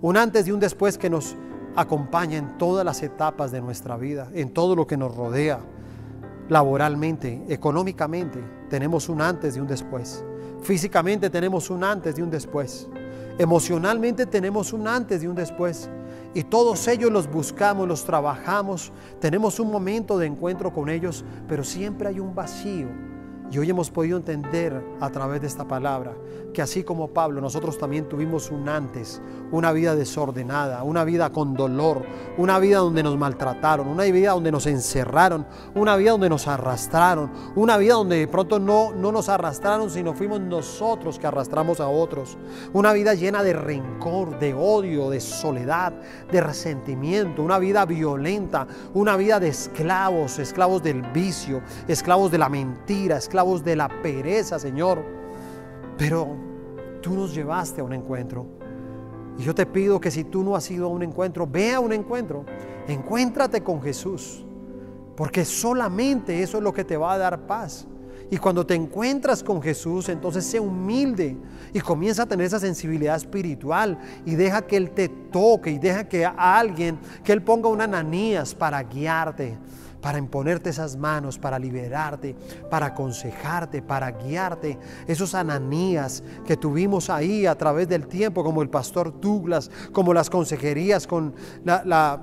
Un antes y un después que nos acompaña en todas las etapas de nuestra vida, en todo lo que nos rodea, laboralmente, económicamente. Tenemos un antes y un después. Físicamente tenemos un antes y un después. Emocionalmente tenemos un antes y un después. Y todos ellos los buscamos, los trabajamos, tenemos un momento de encuentro con ellos, pero siempre hay un vacío y hoy hemos podido entender a través de esta palabra que así como Pablo, nosotros también tuvimos un antes, una vida desordenada, una vida con dolor, una vida donde nos maltrataron, una vida donde nos encerraron, una vida donde nos arrastraron, una vida donde de pronto no, no nos arrastraron, sino fuimos nosotros que arrastramos a otros. Una vida llena de rencor, de odio, de soledad, de resentimiento, una vida violenta, una vida de esclavos, esclavos del vicio, esclavos de la mentira, esclavos de la pereza, Señor. Pero tú nos llevaste a un encuentro. Y yo te pido que si tú no has ido a un encuentro, ve a un encuentro. Encuéntrate con Jesús. Porque solamente eso es lo que te va a dar paz. Y cuando te encuentras con Jesús, entonces sé humilde y comienza a tener esa sensibilidad espiritual y deja que Él te toque y deja que alguien, que Él ponga una ananías para guiarte, para imponerte esas manos, para liberarte, para aconsejarte, para guiarte. Esos ananías que tuvimos ahí a través del tiempo, como el pastor Douglas, como las consejerías con la,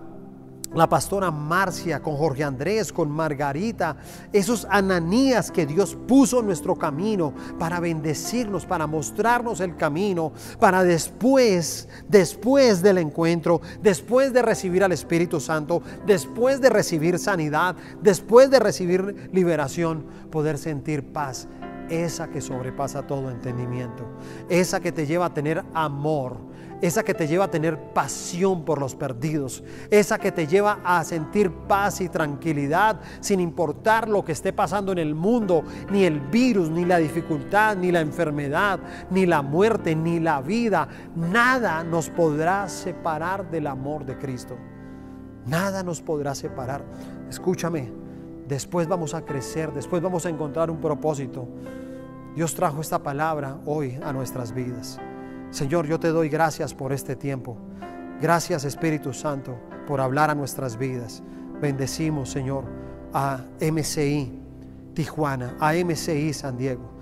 la pastora Marcia, con Jorge Andrés, con Margarita, esos ananías que Dios puso en nuestro camino para bendecirnos, para mostrarnos el camino, para después, después del encuentro, después de recibir al Espíritu Santo, después de recibir sanidad, después de recibir liberación, poder sentir paz, esa que sobrepasa todo entendimiento, esa que te lleva a tener amor esa que te lleva a tener pasión por los perdidos, esa que te lleva a sentir paz y tranquilidad sin importar lo que esté pasando en el mundo, ni el virus, ni la dificultad, ni la enfermedad, ni la muerte, ni la vida. Nada nos podrá separar del amor de Cristo. Nada nos podrá separar. Escúchame, después vamos a crecer, después vamos a encontrar un propósito. Dios trajo esta palabra hoy a nuestras vidas. Señor, yo te doy gracias por este tiempo. Gracias Espíritu Santo por hablar a nuestras vidas. Bendecimos, Señor, a MCI Tijuana, a MCI San Diego.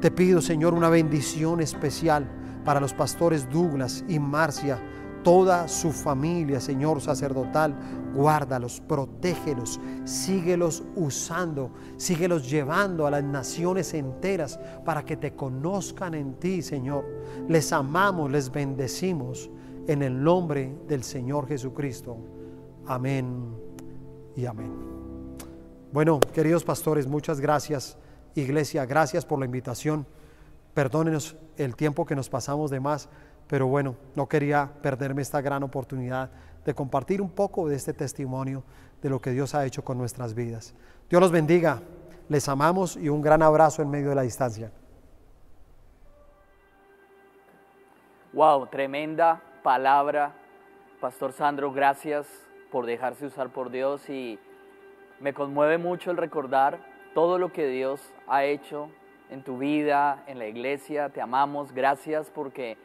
Te pido, Señor, una bendición especial para los pastores Douglas y Marcia toda su familia, Señor sacerdotal, guárdalos, protégelos, síguelos usando, síguelos llevando a las naciones enteras para que te conozcan en ti, Señor. Les amamos, les bendecimos en el nombre del Señor Jesucristo. Amén y amén. Bueno, queridos pastores, muchas gracias, iglesia, gracias por la invitación. Perdónenos el tiempo que nos pasamos de más pero bueno, no quería perderme esta gran oportunidad de compartir un poco de este testimonio de lo que Dios ha hecho con nuestras vidas. Dios los bendiga. Les amamos y un gran abrazo en medio de la distancia. Wow, tremenda palabra. Pastor Sandro, gracias por dejarse usar por Dios y me conmueve mucho el recordar todo lo que Dios ha hecho en tu vida, en la iglesia. Te amamos, gracias porque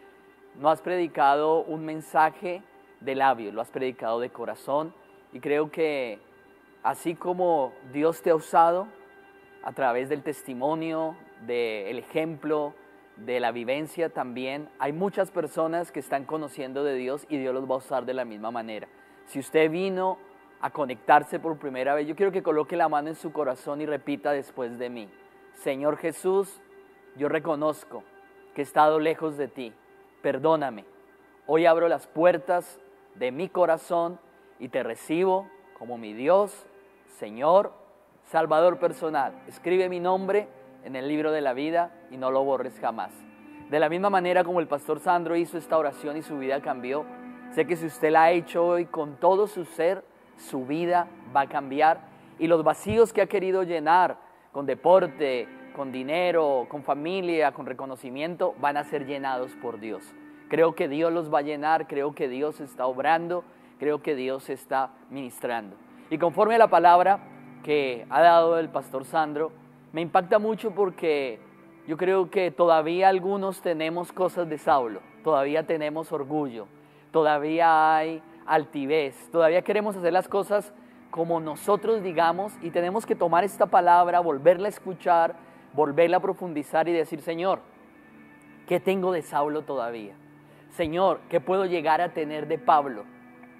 no has predicado un mensaje de labio, lo has predicado de corazón. Y creo que así como Dios te ha usado a través del testimonio, del ejemplo, de la vivencia también, hay muchas personas que están conociendo de Dios y Dios los va a usar de la misma manera. Si usted vino a conectarse por primera vez, yo quiero que coloque la mano en su corazón y repita después de mí, Señor Jesús, yo reconozco que he estado lejos de ti, perdóname. Hoy abro las puertas de mi corazón y te recibo como mi Dios, Señor, Salvador personal. Escribe mi nombre en el libro de la vida y no lo borres jamás. De la misma manera como el pastor Sandro hizo esta oración y su vida cambió, sé que si usted la ha hecho hoy con todo su ser, su vida va a cambiar y los vacíos que ha querido llenar con deporte, con dinero, con familia, con reconocimiento, van a ser llenados por Dios. Creo que Dios los va a llenar, creo que Dios está obrando, creo que Dios está ministrando. Y conforme a la palabra que ha dado el pastor Sandro, me impacta mucho porque yo creo que todavía algunos tenemos cosas de Saulo, todavía tenemos orgullo, todavía hay altivez, todavía queremos hacer las cosas como nosotros digamos y tenemos que tomar esta palabra, volverla a escuchar, volverla a profundizar y decir, Señor, ¿qué tengo de Saulo todavía? Señor, ¿qué puedo llegar a tener de Pablo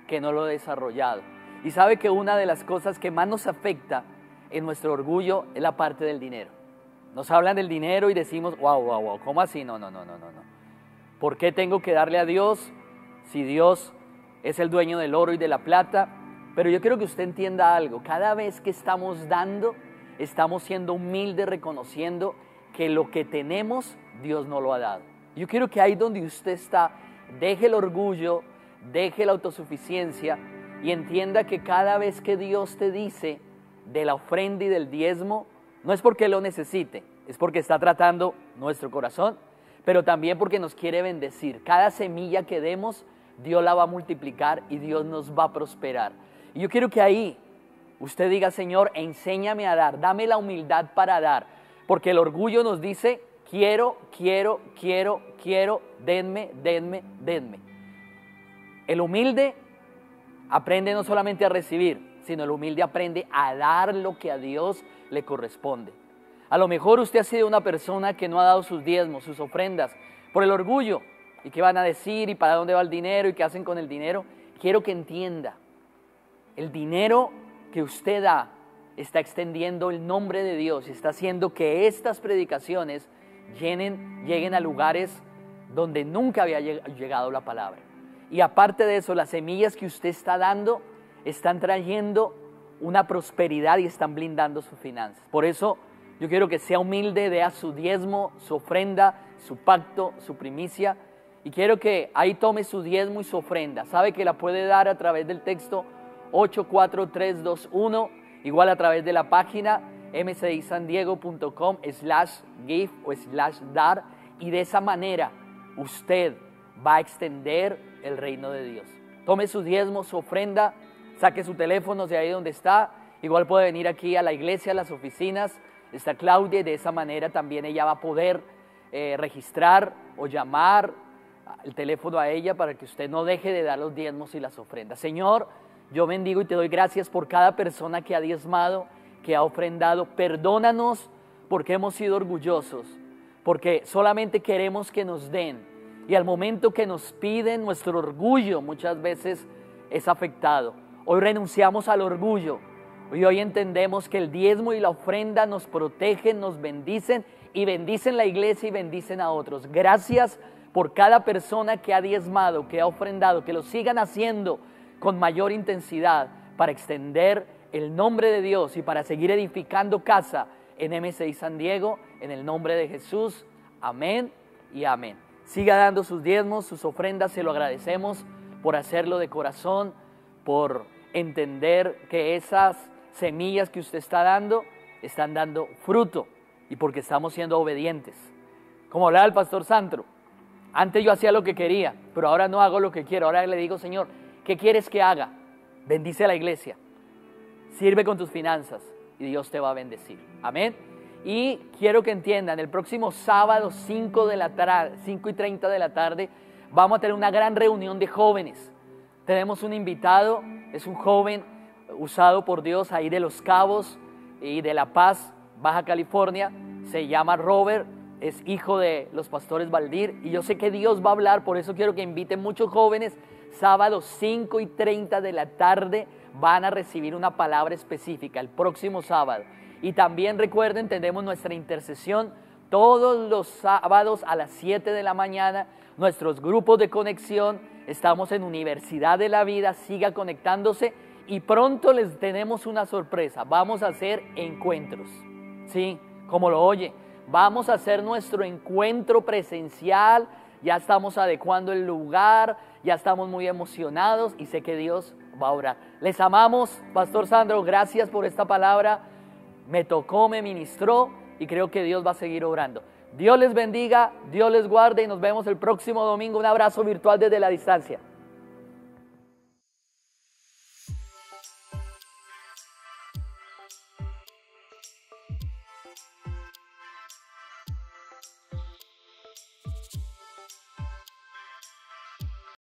que no lo he desarrollado? Y sabe que una de las cosas que más nos afecta en nuestro orgullo es la parte del dinero. Nos hablan del dinero y decimos, wow, wow, wow, ¿cómo así? No, no, no, no, no, no. ¿Por qué tengo que darle a Dios si Dios es el dueño del oro y de la plata? Pero yo quiero que usted entienda algo. Cada vez que estamos dando, estamos siendo humildes, reconociendo que lo que tenemos, Dios no lo ha dado. Yo quiero que ahí donde usted está, deje el orgullo, deje la autosuficiencia y entienda que cada vez que Dios te dice, de la ofrenda y del diezmo no es porque lo necesite, es porque está tratando nuestro corazón, pero también porque nos quiere bendecir. Cada semilla que demos, Dios la va a multiplicar y Dios nos va a prosperar. Y yo quiero que ahí usted diga, Señor, enséñame a dar, dame la humildad para dar, porque el orgullo nos dice, quiero, quiero, quiero, quiero, denme, denme, denme. El humilde aprende no solamente a recibir, sino el humilde aprende a dar lo que a Dios le corresponde. A lo mejor usted ha sido una persona que no ha dado sus diezmos, sus ofrendas, por el orgullo. ¿Y qué van a decir? ¿Y para dónde va el dinero? ¿Y qué hacen con el dinero? Quiero que entienda, el dinero que usted da está extendiendo el nombre de Dios y está haciendo que estas predicaciones lleguen a lugares donde nunca había llegado la palabra. Y aparte de eso, las semillas que usted está dando están trayendo una prosperidad y están blindando sus finanzas. Por eso yo quiero que sea humilde, dé a su diezmo, su ofrenda, su pacto, su primicia. Y quiero que ahí tome su diezmo y su ofrenda. Sabe que la puede dar a través del texto 84321, igual a través de la página mcisandiego.com slash give o slash dar. Y de esa manera usted va a extender el reino de Dios. Tome su diezmo, su ofrenda saque su teléfono de ahí donde está. Igual puede venir aquí a la iglesia, a las oficinas. Está Claudia y de esa manera también ella va a poder eh, registrar o llamar el teléfono a ella para que usted no deje de dar los diezmos y las ofrendas. Señor, yo bendigo y te doy gracias por cada persona que ha diezmado, que ha ofrendado. Perdónanos porque hemos sido orgullosos, porque solamente queremos que nos den. Y al momento que nos piden, nuestro orgullo muchas veces es afectado. Hoy renunciamos al orgullo. Y hoy entendemos que el diezmo y la ofrenda nos protegen, nos bendicen y bendicen la iglesia y bendicen a otros. Gracias por cada persona que ha diezmado, que ha ofrendado, que lo sigan haciendo con mayor intensidad para extender el nombre de Dios y para seguir edificando casa en M6 San Diego, en el nombre de Jesús. Amén y amén. Siga dando sus diezmos, sus ofrendas, se lo agradecemos por hacerlo de corazón, por entender que esas semillas que usted está dando están dando fruto y porque estamos siendo obedientes. Como hablaba el pastor Sandro, antes yo hacía lo que quería, pero ahora no hago lo que quiero. Ahora le digo, Señor, ¿qué quieres que haga? Bendice a la iglesia, sirve con tus finanzas y Dios te va a bendecir. Amén. Y quiero que entiendan, el próximo sábado 5, de la 5 y 30 de la tarde vamos a tener una gran reunión de jóvenes. Tenemos un invitado, es un joven usado por Dios ahí de Los Cabos y de La Paz, Baja California. Se llama Robert, es hijo de los pastores Valdir y yo sé que Dios va a hablar, por eso quiero que inviten muchos jóvenes. Sábado 5 y 30 de la tarde van a recibir una palabra específica el próximo sábado. Y también recuerden, tenemos nuestra intercesión todos los sábados a las 7 de la mañana, nuestros grupos de conexión, estamos en Universidad de la Vida, siga conectándose y pronto les tenemos una sorpresa, vamos a hacer encuentros, ¿sí? Como lo oye, vamos a hacer nuestro encuentro presencial, ya estamos adecuando el lugar, ya estamos muy emocionados y sé que Dios va a orar. Les amamos, Pastor Sandro, gracias por esta palabra me tocó, me ministró y creo que Dios va a seguir obrando. Dios les bendiga, Dios les guarde y nos vemos el próximo domingo. Un abrazo virtual desde la distancia.